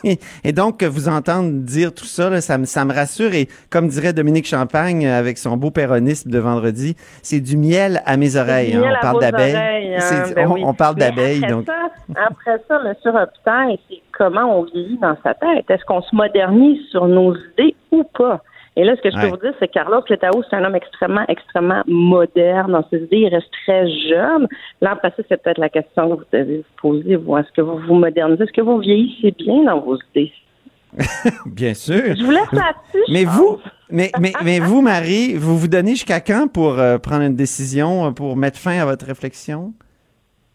et donc, vous entendre dire tout ça, là, ça, me, ça me rassure. Et comme dirait Dominique Champagne euh, avec son beau péronisme de vendredi, c'est du miel à mes oreilles. C'est hein. miel On parle d'abeilles. hein, ben on, oui. on parle d'abeilles. Après Donc, ça, après ça, M. Robitaille, c'est comment on vieillit dans sa tête? Est-ce qu'on se modernise sur nos idées ou pas? Et là, ce que je Ouais. peux vous dire, c'est que Carlos Letao, c'est un homme extrêmement, extrêmement moderne dans ses idées. Il reste très jeune. Là, après ça, c'est peut-être la question que vous devez vous poser. Vous, est-ce que vous vous modernisez? Est-ce que vous vieillissez bien dans vos idées? bien sûr. Je vous laisse là-dessus. Mais pense. vous, mais, mais, mais vous, Marie, vous vous donnez jusqu'à quand pour euh, prendre une décision, euh, pour mettre fin à votre réflexion?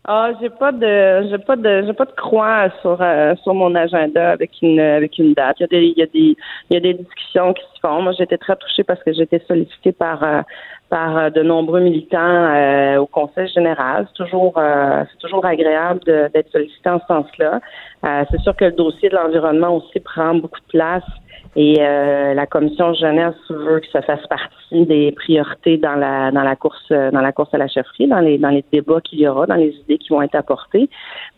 Ah, j'ai pas de j'ai pas de j'ai pas de croix sur euh, sur mon agenda avec une avec une date. Il y a des il y a des il y a des discussions qui se font. Moi, été très touchée parce que été sollicitée par euh, par euh, de nombreux militants euh, au Conseil général. C'est toujours euh, c'est toujours agréable d'être sollicité en ce sens-là. C'est sûr que le dossier de l'environnement aussi prend beaucoup de place. Et euh, la commission jeunesse veut que ça fasse partie des priorités dans la dans la course euh, dans la course à la chefferie, dans les dans les débats qu'il y aura, dans les idées qui vont être apportées.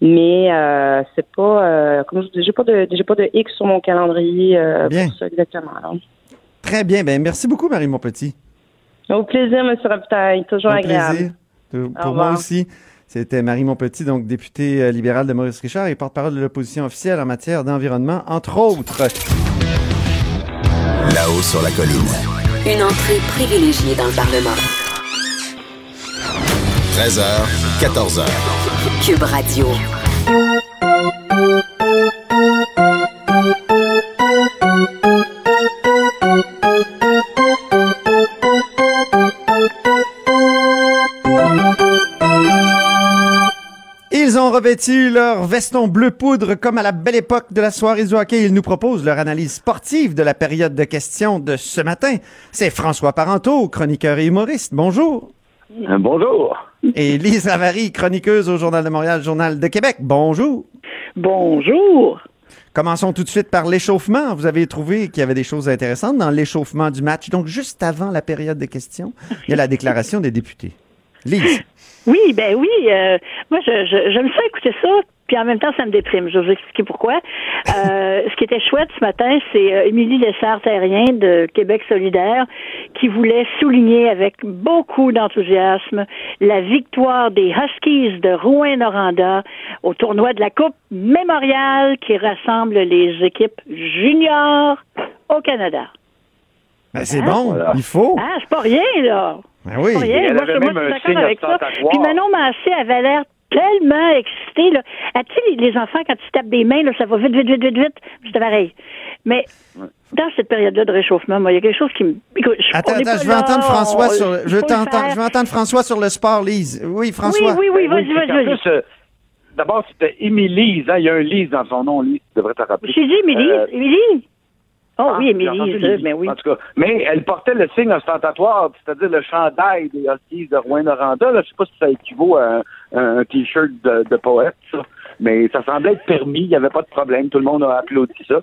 Mais euh, c'est pas euh, comme je vous dis, j'ai pas de j'ai pas de X sur mon calendrier euh, pour ça exactement. Très bien. Ben, merci beaucoup, Marie, mon petit. Au plaisir, Monsieur Robitaille, toujours Un agréable. plaisir. Au Pour moi aussi. C'était Marie Montpetit, donc députée euh, libérale de Maurice Richard et porte-parole de l'opposition officielle en matière d'environnement, entre autres. Là-haut sur la colline. Une entrée privilégiée dans le Parlement. 13h, 14h. Cube Radio. Ils ont revêtu leur veston bleu poudre comme à la belle époque de la soirée du hockey? Ils nous proposent leur analyse sportive de la période de questions de ce matin. C'est François Parenteau, chroniqueur et humoriste. Bonjour. Bonjour. Et Lise Ravary, chroniqueuse au Journal de Montréal, Journal de Québec. Bonjour. Bonjour. Commençons tout de suite par l'échauffement. Vous avez trouvé qu'il y avait des choses intéressantes dans l'échauffement du match. Donc, juste avant la période de questions, il y a la déclaration des députés. Oui, ben oui. euh, moi, je, je, j'aime ça écouter ça. Puis en même temps, ça me déprime. Je vais vous expliquer pourquoi. Euh, ce qui était chouette ce matin, c'est euh, Émilie Lessard-Terrien de Québec solidaire qui voulait souligner avec beaucoup d'enthousiasme la victoire des Huskies de Rouen-Noranda au tournoi de la Coupe mémoriale qui rassemble les équipes juniors au Canada. Ben, c'est Hein? bon, il faut. Ah, c'est pas rien, là. Ben oui. C'est pas rien. Elle Moi, avait je, moi, même je suis un d'accord signe avec ça. Puis Manon Massé avait l'air tellement excitée. Là. Ah, tu sais, les, enfants, quand ils tapent des mains, là, ça va vite, vite, vite, vite, vite. C'était pareil. Mais dans cette période-là de réchauffement, moi, il y a quelque chose qui me... Écoute, je- Attends, attends, je veux là, entendre François on- sur. Je le t'entendre- faire. je veux entendre François sur le sport, Lise. Oui, François. Oui, oui, Ben vas-y, c'est vas-y, euh, D'abord, c'était Émilie. Hein, il y a un Lise dans son nom, Lise. Tu devrais te rappeler. J'ai dit Émilie. Euh, Émilie? Oh ah, oui, Émilie, mais oui. En tout cas, mais elle portait le signe ostentatoire, c'est-à-dire le chandail des Huskies de Rouen-Noranda. Je sais pas si ça équivaut à un, un t-shirt de, de poète, ça. Mais ça semblait être permis, il n'y avait pas de problème, tout le monde a applaudi ça.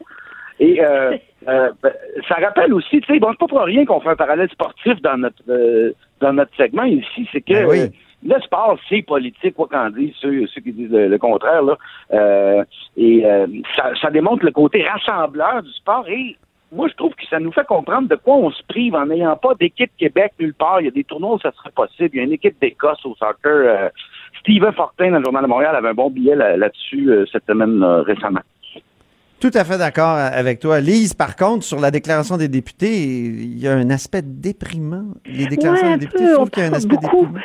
Et euh, euh, ben, ça rappelle aussi, tu sais, bon, c'est pas pour rien qu'on fait un parallèle sportif dans notre euh, dans notre segment ici, c'est que Ben oui. Le sport, c'est politique, quoi qu'en disent ceux, ceux qui disent le, le contraire, là. Euh, et euh, ça, ça démontre le côté rassembleur du sport et moi, je trouve que ça nous fait comprendre de quoi on se prive en n'ayant pas d'équipe Québec nulle part. Il y a des tournois où ça serait possible. Il y a une équipe d'Écosse au soccer. euh, Steven Fortin, dans le Journal de Montréal, avait un bon billet là- là-dessus euh, cette semaine euh, récemment. Tout à fait d'accord avec toi. Lise, par contre, sur la déclaration des députés, il y a un aspect déprimant. Les déclarations Ouais, des députés, je on trouve qu'il y a un parle aspect beaucoup. déprimant.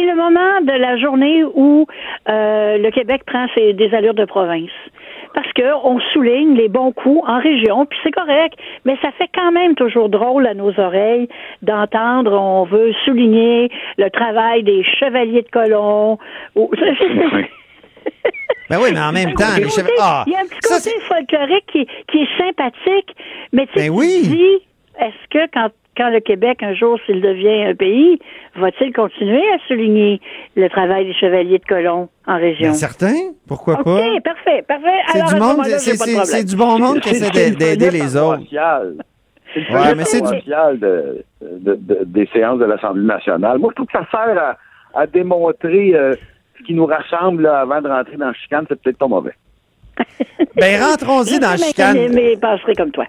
C'est- le moment de la journée où euh, le Québec prend ses, des allures de province. Parce que on souligne les bons coups en région, puis c'est correct, mais ça fait quand même toujours drôle à nos oreilles d'entendre on veut souligner le travail des chevaliers de colons. ou- Ben oui, mais en même temps, les chefs- Ah, il y a un petit ça, côté folklorique qui, qui est sympathique, mais tu sais, Ben tu oui. te dis, est-ce que quand, quand le Québec, un jour, s'il devient un pays, va-t-il continuer à souligner le travail des chevaliers de colons en région? Ben, certain, pourquoi OK, pas? parfait, parfait. C'est Alors, du monde, c'est du bon monde qui C'est- essaie le d'aider les autres. C'est le Ouais, mais c'est du- de, de- de- des séances de l'Assemblée nationale. Moi, je trouve que ça sert à, à démontrer euh, ce qui nous rassemble là, avant de rentrer dans le chicane. C'est peut-être pas mauvais. Ben, rentrons-y dans la Je chicane. mais, mais comme toi.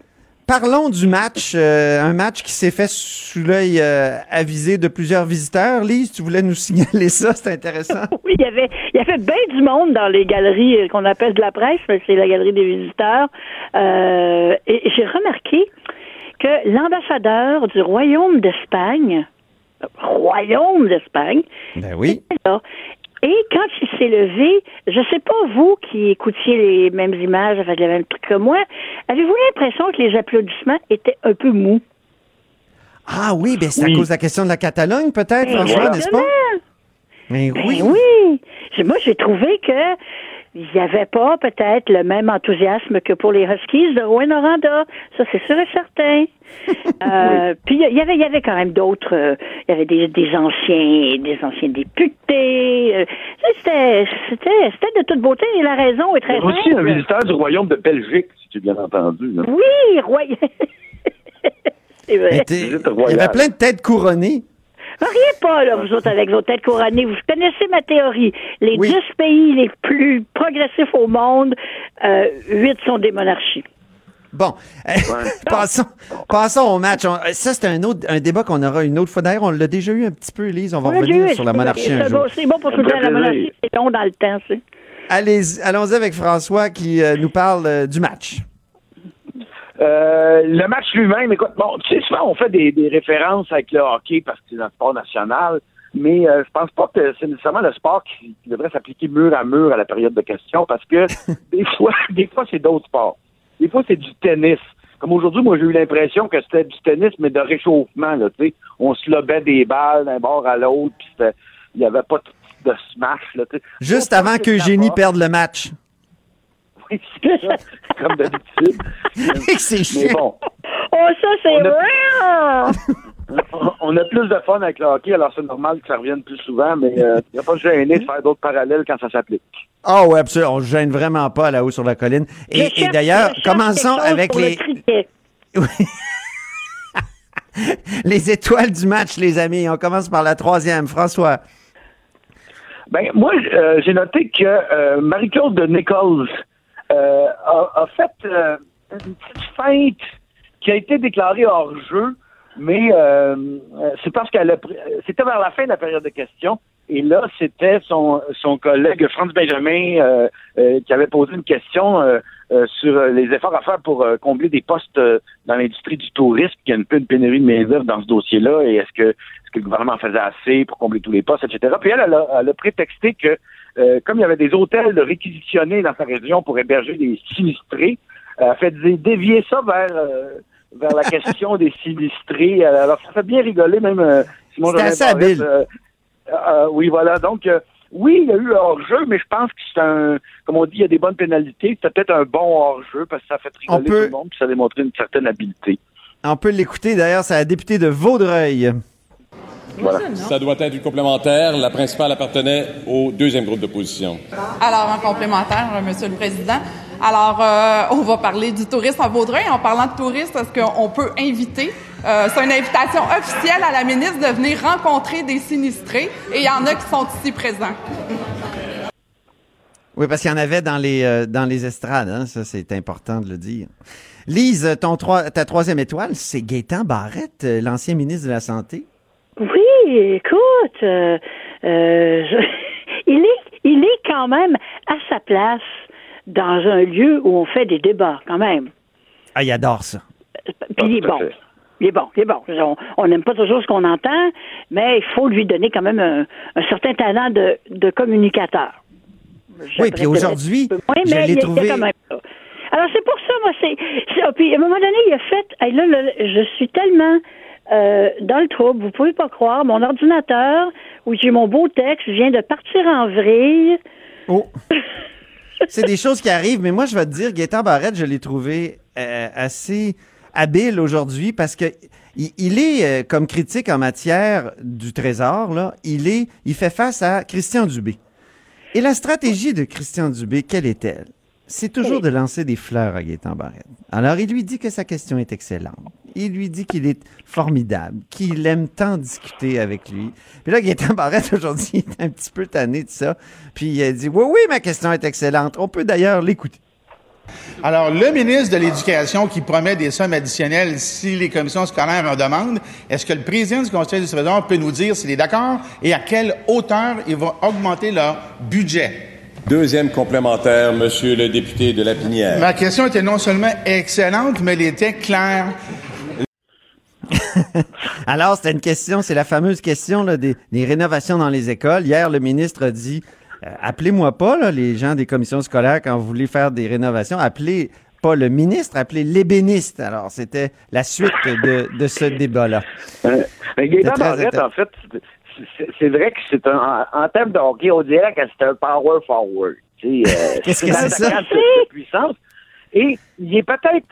Parlons du match, euh, un match qui s'est fait sous l'œil euh, avisé de plusieurs visiteurs. Lise, tu voulais nous signaler ça, c'est intéressant. Oui, il y avait, il y avait bien du monde dans les galeries euh, qu'on appelle de la presse, mais c'est la galerie des visiteurs. Euh, et j'ai remarqué que l'ambassadeur du Royaume d'Espagne, Royaume d'Espagne, Ben oui. était là. Et quand il s'est levé, je sais pas vous qui écoutiez les mêmes images avec les mêmes trucs que moi, avez-vous l'impression que les applaudissements étaient un peu mous? Ah oui, ben c'est Oui. à cause de la question de la Catalogne, peut-être, Ben, François, n'est-ce pas? exactement. Ben Ben oui. oui. Moi, j'ai trouvé que il n'y avait pas peut-être le même enthousiasme que pour les Huskies de Rouen-Noranda. Ça, c'est sûr et certain. Euh, Puis il y avait, il y avait quand même d'autres. euh, Il y avait des, des anciens, des anciens députés. euh, c'était, c'était, c'était de toute beauté. Et la raison est Il y très a aussi un simple. visiteur du Royaume de Belgique, si tu as bien entendu. là. Oui, Roy. c'est vrai. Mais t'es- Visite Il y avait plein de têtes couronnées. Riez pas, là, vous autres, avec vos têtes couronnées. Vous connaissez ma théorie. Les Oui. 10 pays les plus progressifs au monde, euh, 8 sont des monarchies. Bon, passons, passons au match. On- ça, c'est un autre un débat qu'on aura une autre fois. D'ailleurs, on l'a déjà eu un petit peu, Elise. On va revenir sur la monarchie un c'est jour. bon- C'est bon pour Ça fait la monarchie, c'est long dans le temps, c'est. Allez, allons-y avec François qui euh, nous parle euh, du match. Euh, le match lui-même, écoute, bon, tu sais, souvent on fait des, des références avec le hockey parce que c'est un sport national, mais euh, je pense pas que c'est nécessairement le sport qui, qui devrait s'appliquer mur à mur à la période de questions parce que des fois, des fois c'est d'autres sports. Des fois c'est du tennis. Comme aujourd'hui, moi j'ai eu l'impression que c'était du tennis mais de réchauffement, là, tu sais. On se lobait des balles d'un bord à l'autre, puis il n'y avait pas de, smash, là, tu sais. Juste avant que Eugénie perde le match. Oui, comme d'habitude. c'est Mais bon, Oh, ça, c'est On a- vrai! on a plus de fun avec le hockey, alors c'est normal que ça revienne plus souvent, mais il n'y a pas de gêné de faire d'autres parallèles quand ça s'applique. Ah ouais, absolument. On ne gêne vraiment pas là-haut sur la colline. Et, d'ailleurs, commençons avec le les, les étoiles du match, les amis. On commence par la troisième. François. Ben moi, euh, j'ai noté que euh, Marie-Claude de Nichols euh, a, a fait euh, une petite feinte qui a été déclarée hors jeu, mais euh, c'est parce qu'elle c'était vers la fin de la période de questions. Et là, c'était son, son collègue Franz Benjamin euh, euh, qui avait posé une question euh, sur les efforts à faire pour combler des postes dans l'industrie du tourisme, qui a un peu une pénurie de main-d'œuvre dans ce dossier-là, et est-ce que, est-ce que le gouvernement faisait assez pour combler tous les postes, etc. Puis elle, elle a, elle a prétexté que, euh, comme il y avait des hôtels réquisitionnés dans sa région pour héberger des sinistrés, elle a fait dé- dévier ça vers, euh, vers la question des sinistrés. Alors, ça fait bien rigoler, même euh, Simon Jolin euh, euh, oui, voilà. Donc, euh, oui, il y a eu hors-jeu, mais je pense que c'est un, comme on dit, il y a des bonnes pénalités. C'était peut-être un bon hors-jeu parce que ça a fait rigoler peut- tout le monde, puis ça a démontré une certaine habileté. On peut l'écouter d'ailleurs, c'est la députée de Vaudreuil. Voilà. Ça doit être une complémentaire. La principale appartenait au deuxième groupe d'opposition. Alors, en complémentaire, euh, Monsieur le Président, alors, euh, on va parler du tourisme à Vaudreuil. En parlant de tourisme, est-ce qu'on peut inviter, euh, c'est une invitation officielle à la ministre de venir rencontrer des sinistrés? Et il y en a qui sont ici présents. Oui, parce qu'il y en avait dans les, euh, dans les estrades, hein, ça c'est important de le dire. Lise, ton trois, ta troisième étoile, c'est Gaétan Barrette, l'ancien ministre de la Santé. Oui, écoute, euh, euh, je- il est, il est quand même à sa place dans un lieu où on fait des débats, quand même. Ah, il adore ça. Puis il est bon. Il est bon, il est bon. On- n'aime pas toujours ce qu'on entend, mais il faut lui donner quand même un, un certain talent de, de communicateur. Oui, puis aujourd'hui, je mais l'ai trouvé. quand même là. Alors c'est pour ça, moi, c'est. ah, Puis à un moment donné, il a fait. hey, là, là, je suis tellement euh, dans le trouble, vous pouvez pas croire. Mon ordinateur, où j'ai mon beau texte, vient de partir en vrille. Oh. C'est des choses qui arrivent, mais moi, je vais te dire, Gaétan Barrette, je l'ai trouvé euh, assez habile aujourd'hui parce que il, il est, euh, comme critique en matière du Trésor, là, il, est, il fait face à Christian Dubé. Et la stratégie de Christian Dubé, quelle est-elle? C'est toujours de lancer des fleurs à Gaétan Barrette. Alors, il lui dit que sa question est excellente. Il lui dit qu'il est formidable, qu'il aime tant discuter avec lui. Puis là, Gaétan Barrette, aujourd'hui, il est un petit peu tanné de ça. Puis il a dit, oui, oui, ma question est excellente. On peut d'ailleurs l'écouter. Alors, le ministre de l'Éducation qui promet des sommes additionnelles si les commissions scolaires en demandent, est-ce que le président du Conseil du Trésor peut nous dire s'il est d'accord et à quelle hauteur il va augmenter leur budget? Deuxième complémentaire, Monsieur le député de la Pinière. Ma question était non seulement excellente, mais elle était claire. Alors, c'était une question, c'est la fameuse question là, des, des rénovations dans les écoles. Hier, le ministre a dit euh, appelez-moi pas là, les gens des commissions scolaires quand vous voulez faire des rénovations. Appelez pas le ministre, appelez l'ébéniste. Alors, c'était la suite de, de ce débat-là. Euh, Barrette, intér- en fait, c'est- c'est- c'est vrai que c'est un, en, en termes de hockey, on dirait que c'est un power forward. Euh, Qu'est-ce que c'est ça? de puissance. Et il est peut-être,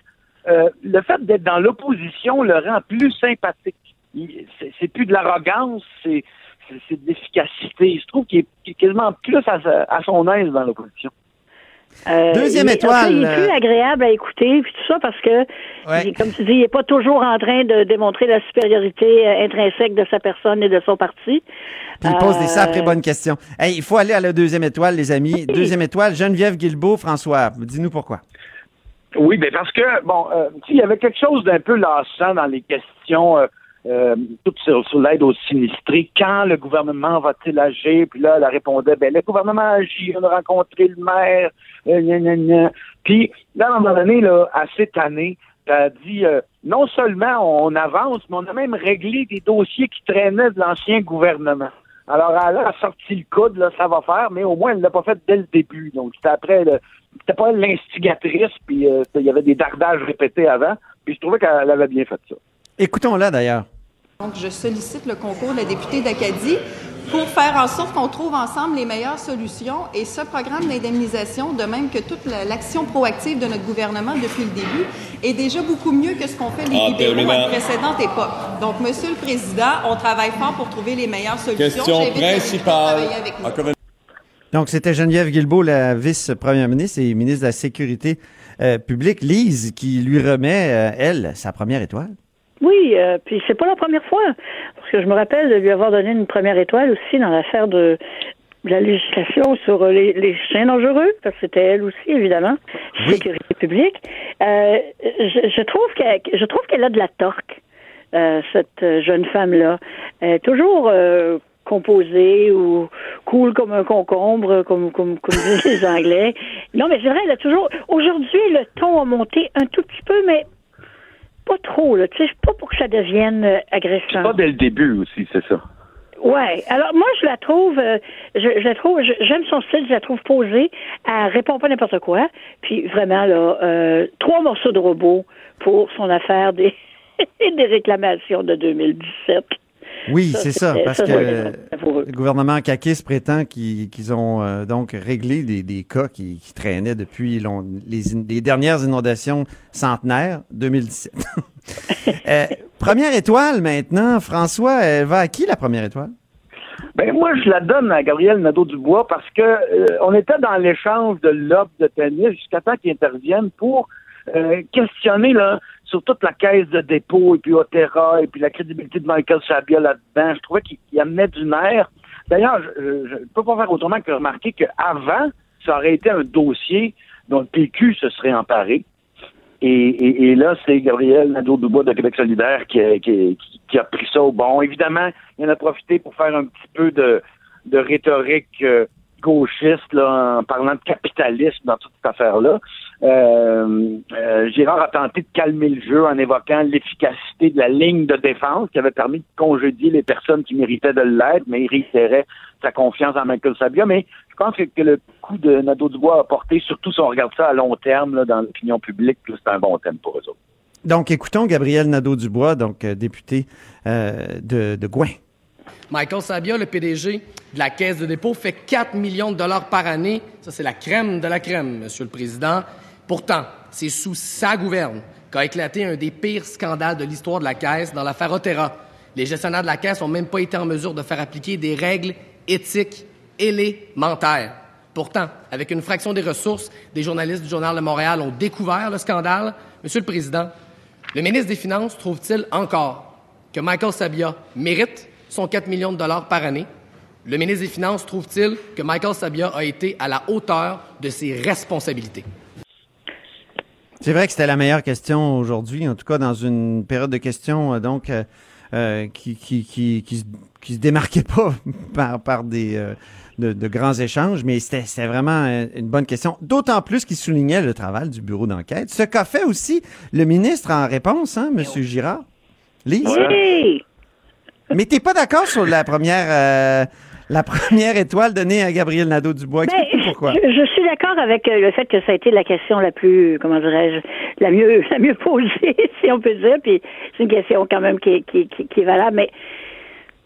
euh, le fait d'être dans l'opposition le rend plus sympathique. C'est plus de l'arrogance, c'est de l'efficacité. Je trouve qu'il est, quasiment plus à, son aise dans l'opposition. Euh, Deuxième il est- étoile, Il est plus euh, agréable à écouter, puis tout ça, parce que, Ouais. il- comme tu dis, il n'est pas toujours en train de démontrer la supériorité intrinsèque de sa personne et de son parti. Puis il pose des sacrées bonnes questions. Hey, il faut aller à la deuxième étoile, les amis. Deuxième étoile, Geneviève Guilbeault, François. Dis-nous pourquoi. Oui, ben parce que, bon, euh, il y avait quelque chose d'un peu lassant dans les questions, euh, euh, toutes sur, sur l'aide aux sinistrés. Quand le gouvernement va-t-il agir? Puis là, elle répondait, ben le gouvernement agit, on a rencontré le maire, euh, gna, gna. Puis là, à un moment donné, là, à cette année, t'as dit, euh, non seulement on avance, mais on a même réglé des dossiers qui traînaient de l'ancien gouvernement. Alors, elle a sorti le coude, là, ça va faire, mais au moins, elle l'a pas fait dès le début. Donc, c'était après, le- c'était pas l'instigatrice, puis euh, il y avait des dardages répétés avant, puis je trouvais qu'elle avait bien fait ça. Écoutons-la d'ailleurs. Donc, je sollicite le concours de la députée d'Acadie pour faire en sorte qu'on trouve ensemble les meilleures solutions. Et ce programme d'indemnisation, de même que toute la- l'action proactive de notre gouvernement depuis le début, est déjà beaucoup mieux que ce qu'ont fait les En libéraux à une précédente époque. Donc, Monsieur le Président, on travaille fort pour trouver les meilleures solutions. Question principale. Donc, c'était Geneviève Guilbeault, la vice-première ministre et ministre de la Sécurité euh, publique, Lise, qui lui remet, euh, elle, sa première étoile. Oui, euh, puis c'est pas la première fois, parce que je me rappelle de lui avoir donné une première étoile aussi dans l'affaire de la législation sur les, les chiens dangereux, parce que c'était elle aussi, évidemment, sécurité publique. Euh, je, je trouve qu'elle je trouve qu'elle a de la torque, euh, cette euh, jeune femme-là. Est toujours euh, composée ou cool comme un concombre, comme, comme, comme disent les Anglais. Non, mais c'est vrai, elle a toujours... Aujourd'hui, le ton a monté un tout petit peu, mais pas trop, là. Tu sais, pas pour que ça devienne euh, agressant. Pas dès le début aussi, c'est ça. Ouais. Alors moi, je la trouve, euh, je, je la trouve, j'aime son style, je la trouve posée. Elle répond pas n'importe quoi. Puis vraiment là, euh, trois morceaux de robot pour son affaire des des réclamations de 2017. Oui, c'est ça, parce ça, que le gouvernement Kakis prétend qu'ils ont euh, donc réglé des, des cas qui, qui traînaient depuis les, dernières inondations centenaires 2017. Euh, Première étoile maintenant, François, elle va à qui la première étoile? Ben moi, je la donne à Gabriel Nadeau-Dubois parce que euh, on était dans l'échange de l'offre de tennis jusqu'à temps qu'il intervienne pour euh, questionner là, sur toute la caisse de dépôt et puis Otera et puis la crédibilité de Michael Sabia là-dedans. Je trouvais qu'il il amenait du nerf. D'ailleurs, je ne peux pas faire autrement que remarquer qu'avant, ça aurait été un dossier dont le PQ se serait emparé. Et, là, c'est Gabriel Nadeau-Dubois de Québec solidaire qui a, pris ça au bon. Évidemment, il en a profité pour faire un petit peu de, de rhétorique euh, gauchiste en parlant de capitalisme dans toute cette affaire-là. Euh, euh, Girard a tenté de calmer le jeu en évoquant l'efficacité de la ligne de défense qui avait permis de congédier les personnes qui méritaient de l'être, mais il réitérait sa confiance en Michael Sabia. Mais je pense que, le coup de Nadeau-Dubois a porté, surtout si on regarde ça à long terme dans l'opinion publique, c'est un bon thème pour eux autres. Donc, écoutons Gabriel Nadeau-Dubois, donc euh, député de, de Gouin. Michael Sabia, le PDG de la Caisse de dépôt, fait 4 millions de dollars par année. Ça, c'est la crème de la crème, Monsieur le Président. Pourtant, c'est sous sa gouverne qu'a éclaté un des pires scandales de l'histoire de la Caisse dans l'affaire Otera. Les gestionnaires de la Caisse n'ont même pas été en mesure de faire appliquer des règles éthiques élémentaires. Pourtant, avec une fraction des ressources, des journalistes du Journal de Montréal ont découvert le scandale. Monsieur le Président, le ministre des Finances trouve-t-il encore que Michael Sabia mérite son 4 millions de dollars par année? Le ministre des Finances trouve-t-il que Michael Sabia a été à la hauteur de ses responsabilités? C'est vrai que c'était la meilleure question aujourd'hui, en tout cas dans une période de questions euh, donc euh, euh, qui, qui, qui, qui, se, qui se démarquait pas par, par des euh, de, de grands échanges, mais c'était vraiment une bonne question. D'autant plus qu'il soulignait le travail du bureau d'enquête. Ce qu'a fait aussi le ministre en réponse, hein, Monsieur Girard. Lise? Oui! Mais t'es pas d'accord sur la première euh, la première étoile donnée à Gabriel Nadeau-Dubois. Ben, Explique-nous pourquoi. Je, je suis d'accord avec euh, le fait que ça a été la question la plus, comment dirais-je, la mieux, la mieux posée, si on peut dire. Puis c'est une question quand même qui, qui, qui, qui est valable. Mais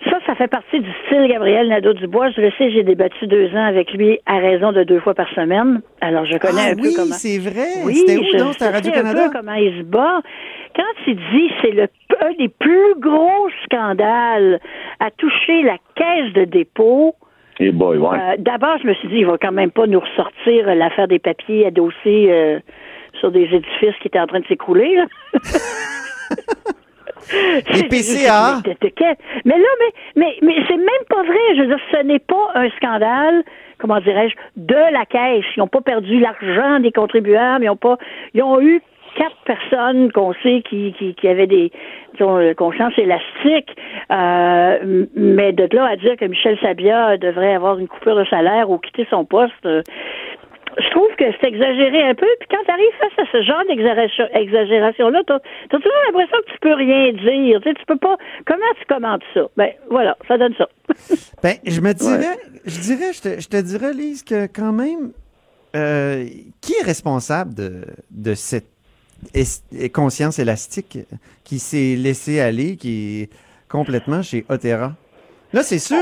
ça, ça fait partie du style Gabriel Nadeau-Dubois. Je le sais, j'ai débattu deux ans avec lui à raison de deux fois par semaine. Alors, je connais Ah un peu oui, comment. c'est vrai. Oui, C'était où, je, donc? C'était à je sais Radio-Canada? un peu comment il se bat. Quand il dit c'est le un des plus gros scandales à toucher la caisse de dépôt, Et boy, ouais. euh, D'abord, je me suis dit, il va quand même pas nous ressortir l'affaire des papiers adossés euh, sur des édifices qui étaient en train de s'écrouler. Les PCA. Mais, là, mais, mais, mais c'est même pas vrai. Je veux dire, ce n'est pas un scandale, comment dirais-je, de la caisse. Ils n'ont pas perdu l'argent des contribuables. Ils ont pas, ils ont eu quatre personnes qu'on sait qui, qui, qui avaient des disons, euh, conscience élastique. Euh, mais de là à dire que Michel Sabia devrait avoir une coupure de salaire ou quitter son poste, euh, je trouve que c'est exagéré un peu. Puis quand tu arrives face à ce genre d'exagération- exagération-là, t'as as toujours l'impression que tu peux rien dire. Tu sais, tu peux pas. Comment tu commentes ça? Ben voilà, ça donne ça. Ben, je me dirais, je dirais, je te, je te dirais, Lise, que quand même, euh, qui est responsable de, de cette conscience élastique qui s'est laissé aller, qui est complètement chez Otera? Là, c'est sûr.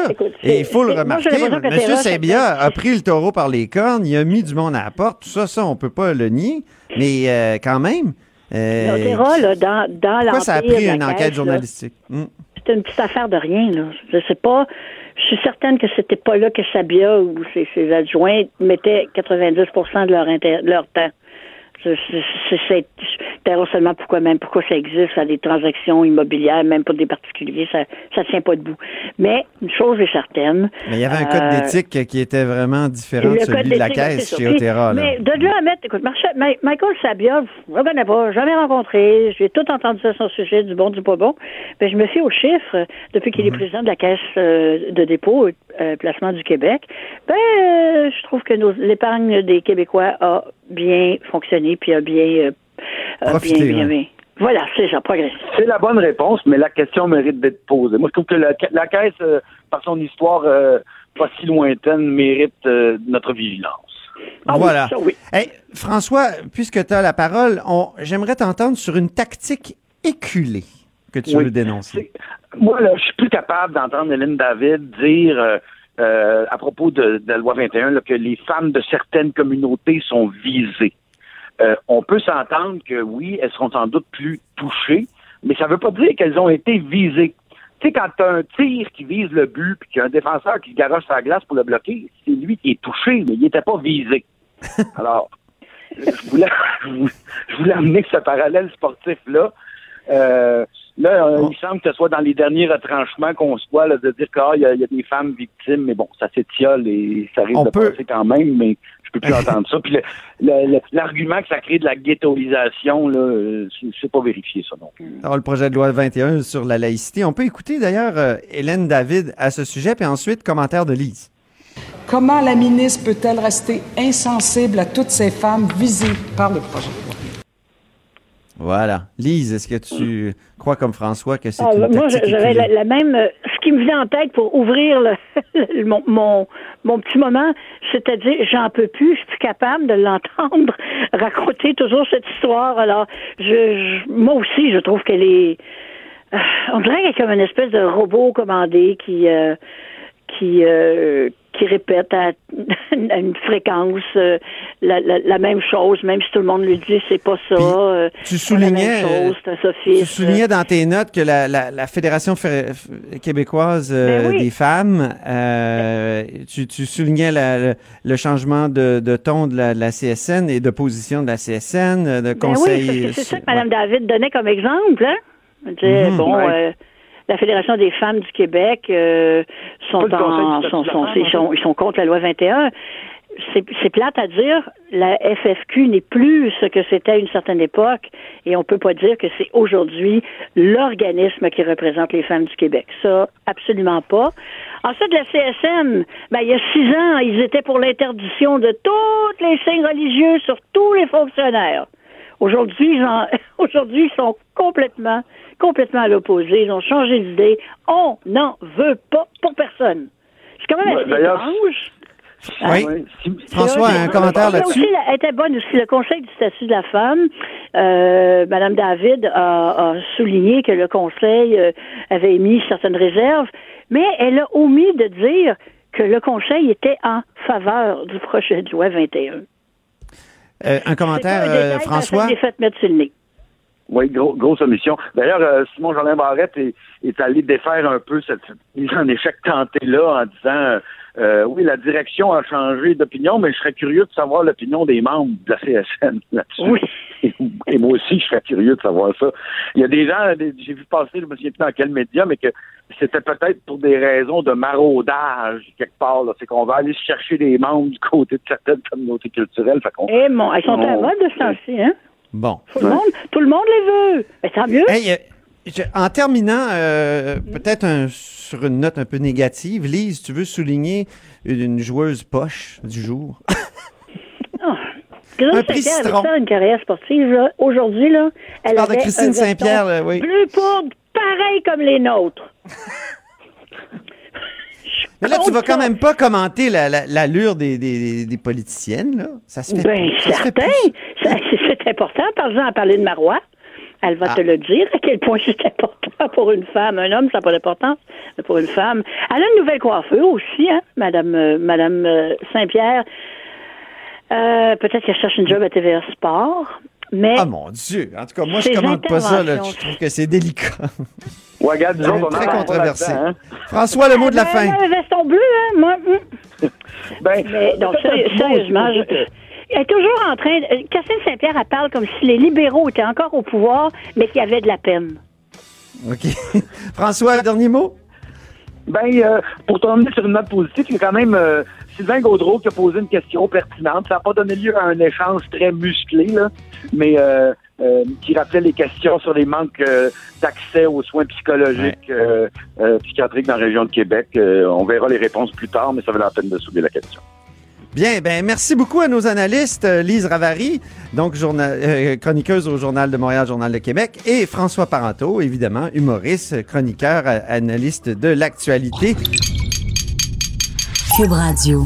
et il faut le moi, remarquer. l'impression qu'Otera, M. c'est Sabia a pris le taureau par les cornes, il a mis du monde à la porte, tout ça, ça, on peut pas le nier. Mais euh, quand même. euh, là, dans, dans pourquoi ça a pris une enquête caisse, journalistique? Hmm. C'est une petite affaire de rien, là. Je sais pas. Je suis certaine que c'était pas là que Sabia ou ses, ses adjoints mettaient 90 de leur, inter- leur temps. C'est seulement pourquoi même pourquoi ça existe, a des transactions immobilières, même pour des particuliers, ça ça tient pas debout. Mais une chose est certaine. Mais il y avait un code euh, d'éthique qui était vraiment différent de celui de la caisse chez Otera. Mais de là à mettre, écoute, Michael Sabia, je ne connais pas, jamais rencontré, j'ai tout entendu à son sujet, du bon, du pas bon. Mais je me fie aux chiffres depuis qu'il est président de la Caisse euh, de dépôt euh, placement du Québec. Ben, je trouve que l'épargne des Québécois a bien fonctionné, puis a bien, euh, a Profité, bien, bien, ouais. bien- Voilà, c'est ça, progressé. C'est la bonne réponse, mais la question mérite d'être posée. Moi, je trouve que la, la Caisse, euh, par son histoire euh, pas si lointaine, mérite euh, notre vigilance. Ah voilà. Hey, François, puisque tu as la parole, on- j'aimerais t'entendre sur une tactique éculée que tu Oui. veux dénoncer. Moi, là, je suis plus capable d'entendre Hélène David dire à propos de, de la loi 21 là, que les femmes de certaines communautés sont visées. Euh, on peut s'entendre que oui, elles seront sans doute plus touchées, mais ça veut pas dire qu'elles ont été visées. Tu sais, quand tu as un tir qui vise le but, puis qu'il y a un défenseur qui se garoche la glace pour le bloquer, c'est lui qui est touché, mais il n'était pas visé. Alors, je voulais, je voulais amener ce parallèle sportif-là. Euh, là, euh, il semble que ce soit dans les derniers retranchements qu'on soit, là, de dire qu'il y, a- il y a des femmes victimes, mais bon, ça s'étiole et ça risque On de peut- passer quand même, mais peux plus entendre ça. Puis l'argument que ça crée de la ghettoisation, là, euh, c'est- c'est pas vérifié, ça non plus. Alors, le projet de loi 21 sur la laïcité. On peut écouter d'ailleurs euh, Hélène David à ce sujet, puis ensuite commentaire de Lise. Comment la ministre peut-elle rester insensible à toutes ces femmes visées par le projet? de loi? Voilà. Lise, est-ce que tu crois comme François que c'est Ah, une moi, j'avais la, la même. euh, Ce qui me vient en tête pour ouvrir le- le- mon, mon, mon petit moment, c'est-à-dire, j'en peux plus, je suis plus capable de l'entendre raconter toujours cette histoire. Alors, je, je- moi aussi, je trouve qu'elle est. euh, On dirait qu'elle est comme une espèce de robot commandé qui. euh, qui, euh, qui répète à, à une fréquence euh, la, la, la même chose, même si tout le monde lui dit c'est pas ça. euh, Tu c'est la même soulignais, chose. Tu soulignais dans tes notes que la, la, Fédération québécoise euh, Ben oui. des femmes, tu, tu soulignais le, le changement de, de ton de la, de la CSN et de position de la CSN, de Ben conseil. oui, parce que c'est ça que Mme David donnait comme exemple. Hein? Elle disait, Mhm. bon, Ouais. La Fédération des femmes du Québec euh, sont, en, sont, sont, femme, sont, ils sont contre la loi 21. C'est c'est plate à dire, la FFQ n'est plus ce que c'était à une certaine époque et on peut pas dire que c'est aujourd'hui l'organisme qui représente les femmes du Québec. Ça, absolument pas. Ensuite, la CSN, ben, il y a six ans, ils étaient pour l'interdiction de tous les signes religieux sur tous les fonctionnaires. Aujourd'hui, ils, en- aujourd'hui, ils sont complètement, complètement à l'opposé. Ils ont changé d'idée. On n'en veut pas pour personne. C'est quand même assez étrange. Oui. François, un commentaire Là là-dessus? aussi, elle était bonne aussi. Le Conseil du statut de la femme, euh, Madame David a, a souligné que le Conseil euh, avait émis certaines réserves, mais elle a omis de dire que le Conseil était en faveur du projet de loi 21. Euh, un commentaire, C'est pas un euh, détail, François? Fait mettre sur le nez. Oui, gros, grosse omission. D'ailleurs, euh, Simon Jolin Barrette est, est allé défaire un peu cette, mise en échec tentée-là en disant euh, oui, la direction a changé d'opinion, mais je serais curieux de savoir l'opinion des membres de la CSN là-dessus. Oui. Et, et moi aussi, je serais curieux de savoir ça. Il y a des gens, j'ai vu passer, je me souviens plus dans quel média, mais que c'était peut-être pour des raisons de maraudage quelque part. là. C'est qu'on va aller chercher des membres du côté de certaines communautés culturelles. Fait Eh mon, elles sont à mode de ce temps-ci, hein? Bon. Tout le monde, tout le monde les veut. Ben, tant mieux. Hey, euh, je- en terminant, euh, peut-être un- sur une note un peu négative, Lise, tu veux souligner une, une joueuse poche du jour? Grace Un prix citron. une carrière sportive, là. Aujourd'hui, là, elle avait Christine Saint-Pierre, là, oui. bleu poudre, pareil comme les nôtres. Mais là, tu vas quand même pas commenter la- la- l'allure des, des, des politiciennes, là. Ça se fait Ben, ça se fait certain. Ça, c'est- C'est important. Par exemple, à parler de Marois. Elle va Ah. te le dire à quel point c'est important pour une femme. Un homme, ça n'a pas d'importance, mais pour une femme. Elle a une nouvelle coiffure aussi, hein, Madame, euh, Madame euh, Saint-Pierre. Euh, Peut-être qu'elle cherche une job à TVA Sport. Mais Ah mon Dieu! En tout cas, moi, je Ces commente pas ça, là. Je trouve que c'est délicat. Ouais, regarde, on Très en controversé. hein. François, le mot de la Ben, fin. un veston bleu, hein, moi. hum. Ben, Mais donc, sérieux- sérieusement, je- elle est toujours en train. de- Catherine Saint-Pierre, elle parle comme si les libéraux étaient encore au pouvoir, mais qu'il y avait de la peine. OK. François, dernier mot? Ben, euh, pour terminer sur une note positive, il y a quand même euh, Sylvain Gaudreau qui a posé une question pertinente. Ça n'a pas donné lieu à un échange très musclé, là, mais euh, euh, qui rappelait les questions sur les manques euh, d'accès aux soins psychologiques, euh, euh, psychiatriques dans la région de Québec. Euh, on verra les réponses plus tard, mais ça valait la peine de soulever la question. Bien, ben merci beaucoup à nos analystes, euh, Lise Ravary, donc journa- euh, chroniqueuse au Journal de Montréal, Journal de Québec, et François Parenteau, évidemment, humoriste, chroniqueur, euh, analyste de l'actualité. Cube Radio.